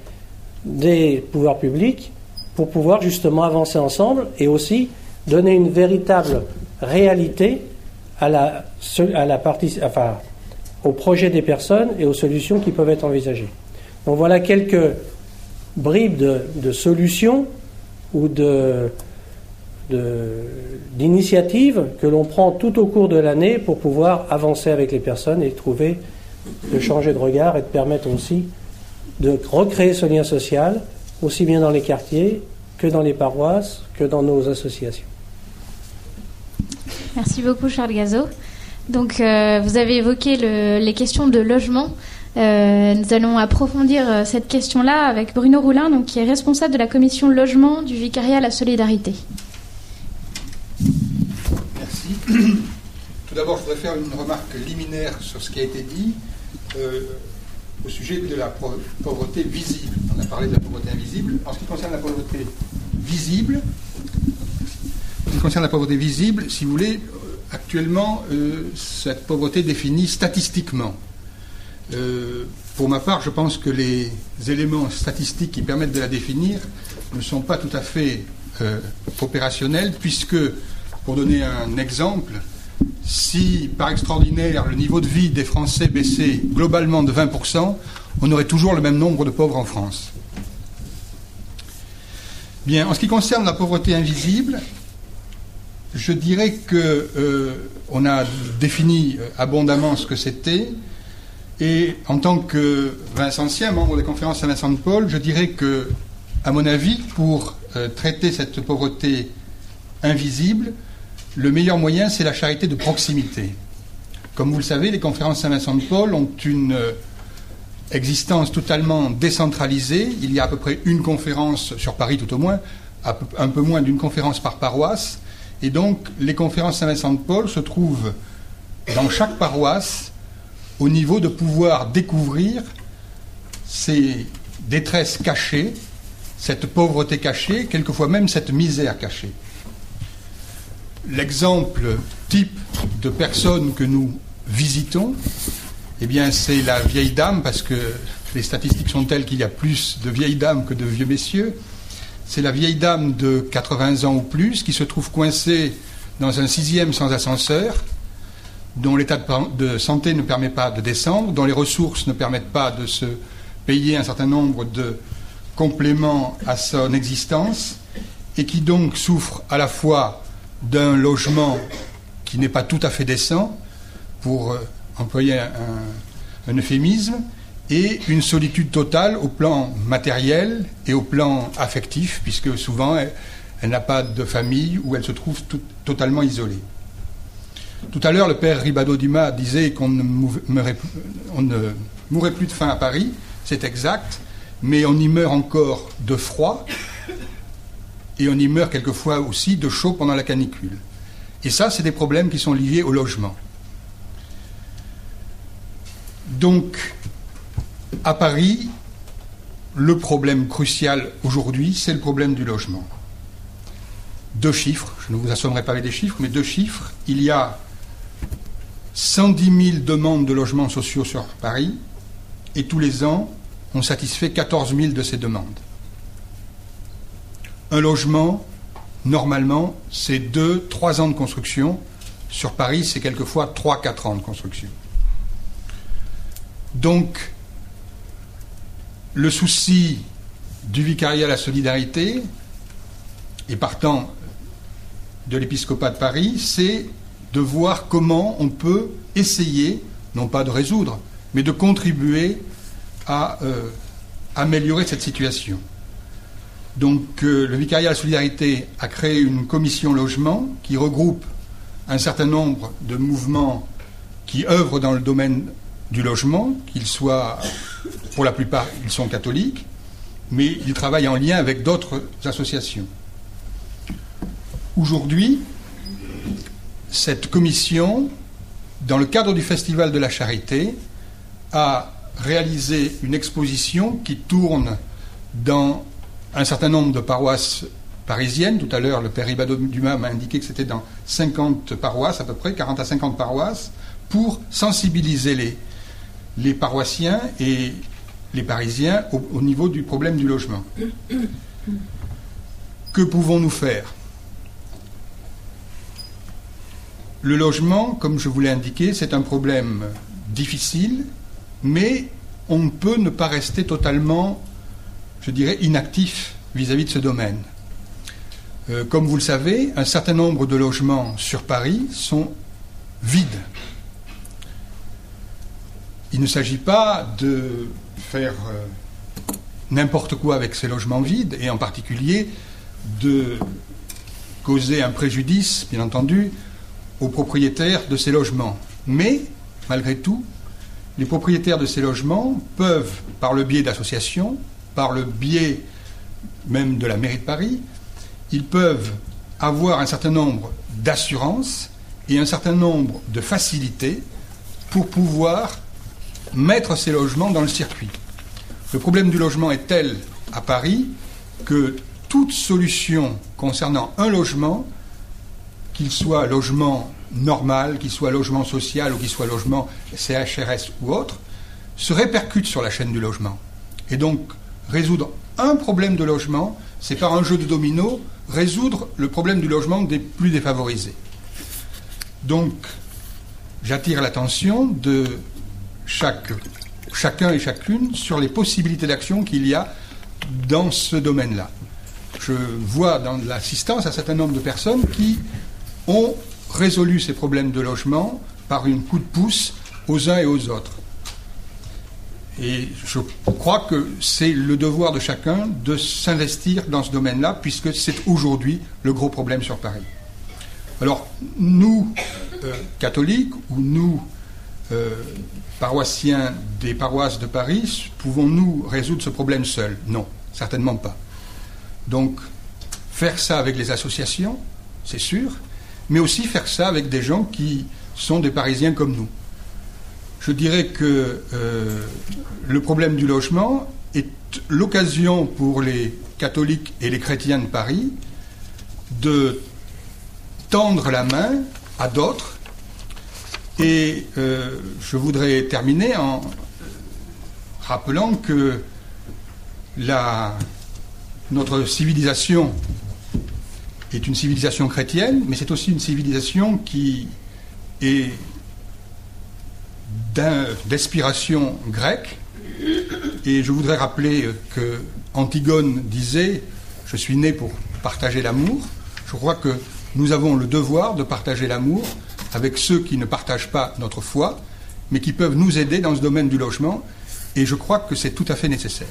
des pouvoirs publics pour pouvoir justement avancer ensemble et aussi donner une véritable réalité à la, à la partie, enfin, au projet des personnes et aux solutions qui peuvent être envisagées. Donc voilà quelques bribes de, solutions ou de, d'initiatives que l'on prend tout au cours de l'année pour pouvoir avancer avec les personnes et trouver, de changer de regard et de permettre aussi de recréer ce lien social aussi bien dans les quartiers que dans les paroisses, que dans nos associations. Merci beaucoup Charles Gazot. Donc euh, vous avez évoqué les questions de logement. Euh, nous allons approfondir euh, cette question-là avec Bruno Roulin, donc, qui est responsable de la commission logement du Vicariat à la Solidarité. Merci. (clears throat) Tout d'abord, je voudrais faire une remarque liminaire sur ce qui a été dit au sujet de la pauvreté visible. On a parlé de la pauvreté invisible. En ce qui concerne la pauvreté visible, en ce qui concerne la pauvreté visible, si vous voulez, euh, actuellement, euh, cette pauvreté définie statistiquement. Euh, pour ma part, je pense que les éléments statistiques qui permettent de la définir ne sont pas tout à fait opérationnels, puisque, pour donner un exemple, si, par extraordinaire, le niveau de vie des Français baissait globalement de 20%, on aurait toujours le même nombre de pauvres en France. Bien, en ce qui concerne la pauvreté invisible, je dirais que euh, on a défini euh, abondamment ce que c'était. Et en tant que Vincentien, membre des conférences Saint-Vincent de Paul, je dirais que, à mon avis, pour euh, traiter cette pauvreté invisible, le meilleur moyen, c'est la charité de proximité. Comme vous le savez, les conférences Saint-Vincent de Paul ont une euh, existence totalement décentralisée. Il y a à peu près une conférence sur Paris, tout au moins, un peu moins d'une conférence par paroisse. Et donc, les conférences Saint-Vincent de Paul se trouvent dans chaque paroisse au niveau de pouvoir découvrir ces détresses cachées, cette pauvreté cachée, quelquefois même cette misère cachée l'exemple type de personne que nous visitons, eh bien, c'est la vieille dame, parce que les statistiques sont telles qu'il y a plus de vieilles dames que de vieux messieurs. C'est la vieille dame de 80 ans ou plus qui se trouve coincée dans un sixième sans ascenseur, dont l'état de santé ne permet pas de descendre, dont les ressources ne permettent pas de se payer un certain nombre de compléments à son existence, et qui donc souffre à la fois d'un logement qui n'est pas tout à fait décent, pour euh, employer un, euphémisme, et une solitude totale au plan matériel et au plan affectif, puisque souvent elle, n'a pas de famille ou elle se trouve totalement isolée. Tout à l'heure, le père Ribado Dima disait qu'on ne, on ne mourrait plus de faim à Paris, c'est exact, mais on y meurt encore de froid, et on y meurt quelquefois aussi de chaud pendant la canicule. Et ça, c'est des problèmes qui sont liés au logement. Donc, à Paris, le problème crucial aujourd'hui, c'est le problème du logement. Deux chiffres, je ne vous assommerai pas avec des chiffres, mais deux chiffres. Il y a 110 000 demandes de logements sociaux sur Paris, et tous les ans, on satisfait 14 000 de ces demandes. Un logement, normalement, c'est 2-3 ans de construction. Sur Paris, c'est quelquefois 3-4 ans de construction. Donc, le souci du vicariat à la solidarité, et partant de l'épiscopat de Paris, c'est de voir comment on peut essayer, non pas de résoudre, mais de contribuer à euh, améliorer cette situation. Donc euh, le vicariat de solidarité a créé une commission logement qui regroupe un certain nombre de mouvements qui œuvrent dans le domaine du logement, qu'ils soient, pour la plupart, catholiques, mais ils travaillent en lien avec d'autres associations. Aujourd'hui, cette commission, dans le cadre du Festival de la Charité, a réalisé une exposition qui tourne dans un certain nombre de paroisses parisiennes. Tout à l'heure, le père Ibado Dumas m'a indiqué que c'était dans 50 paroisses, à peu près, 40 à 50 paroisses, pour sensibiliser les, les paroissiens et les Parisiens au, niveau du problème du logement. Que pouvons-nous faire? Le logement, comme je vous l'ai indiqué, c'est un problème difficile, mais on peut ne pas rester totalement, je dirais, inactif vis-à-vis de ce domaine. Euh, comme vous le savez, un certain nombre de logements sur Paris sont vides. Il ne s'agit pas de faire euh, n'importe quoi avec ces logements vides, et en particulier de causer un préjudice, bien entendu, aux propriétaires de ces logements. Mais, malgré tout, les propriétaires de ces logements peuvent, par le biais d'associations, par le biais même de la mairie de Paris, ils peuvent avoir un certain nombre d'assurances et un certain nombre de facilités pour pouvoir mettre ces logements dans le circuit. Le problème du logement est tel à Paris que toute solution concernant un logement, qu'il soit logement normal, qu'il soit logement social ou qu'il soit logement CHRS ou autre, se répercute sur la chaîne du logement. Et donc, résoudre un problème de logement, c'est par un jeu de domino résoudre le problème du logement des plus défavorisés. Donc, j'attire l'attention de chacun et chacune sur les possibilités d'action qu'il y a dans ce domaine-là. Je vois dans l'assistance un certain nombre de personnes qui ont résolu ces problèmes de logement par une coup de pouce aux uns et aux autres. Et je crois que c'est le devoir de chacun de s'investir dans ce domaine-là, puisque c'est aujourd'hui le gros problème sur Paris. Alors, nous, euh, catholiques, ou nous, euh, paroissiens des paroisses de Paris, pouvons-nous résoudre ce problème seuls? Non, certainement pas. Donc, faire ça avec les associations, c'est sûr, mais aussi faire ça avec des gens qui sont des Parisiens comme nous. Je dirais que euh, le problème du logement est l'occasion pour les catholiques et les chrétiens de Paris de tendre la main à d'autres. Et euh, je voudrais terminer en rappelant que notre civilisation est une civilisation chrétienne, mais c'est aussi une civilisation qui est d'inspiration grecque. Et je voudrais rappeler que Antigone disait Je suis né pour partager l'amour. Je crois que nous avons le devoir de partager l'amour avec ceux qui ne partagent pas notre foi, mais qui peuvent nous aider dans ce domaine du logement. Et je crois que c'est tout à fait nécessaire.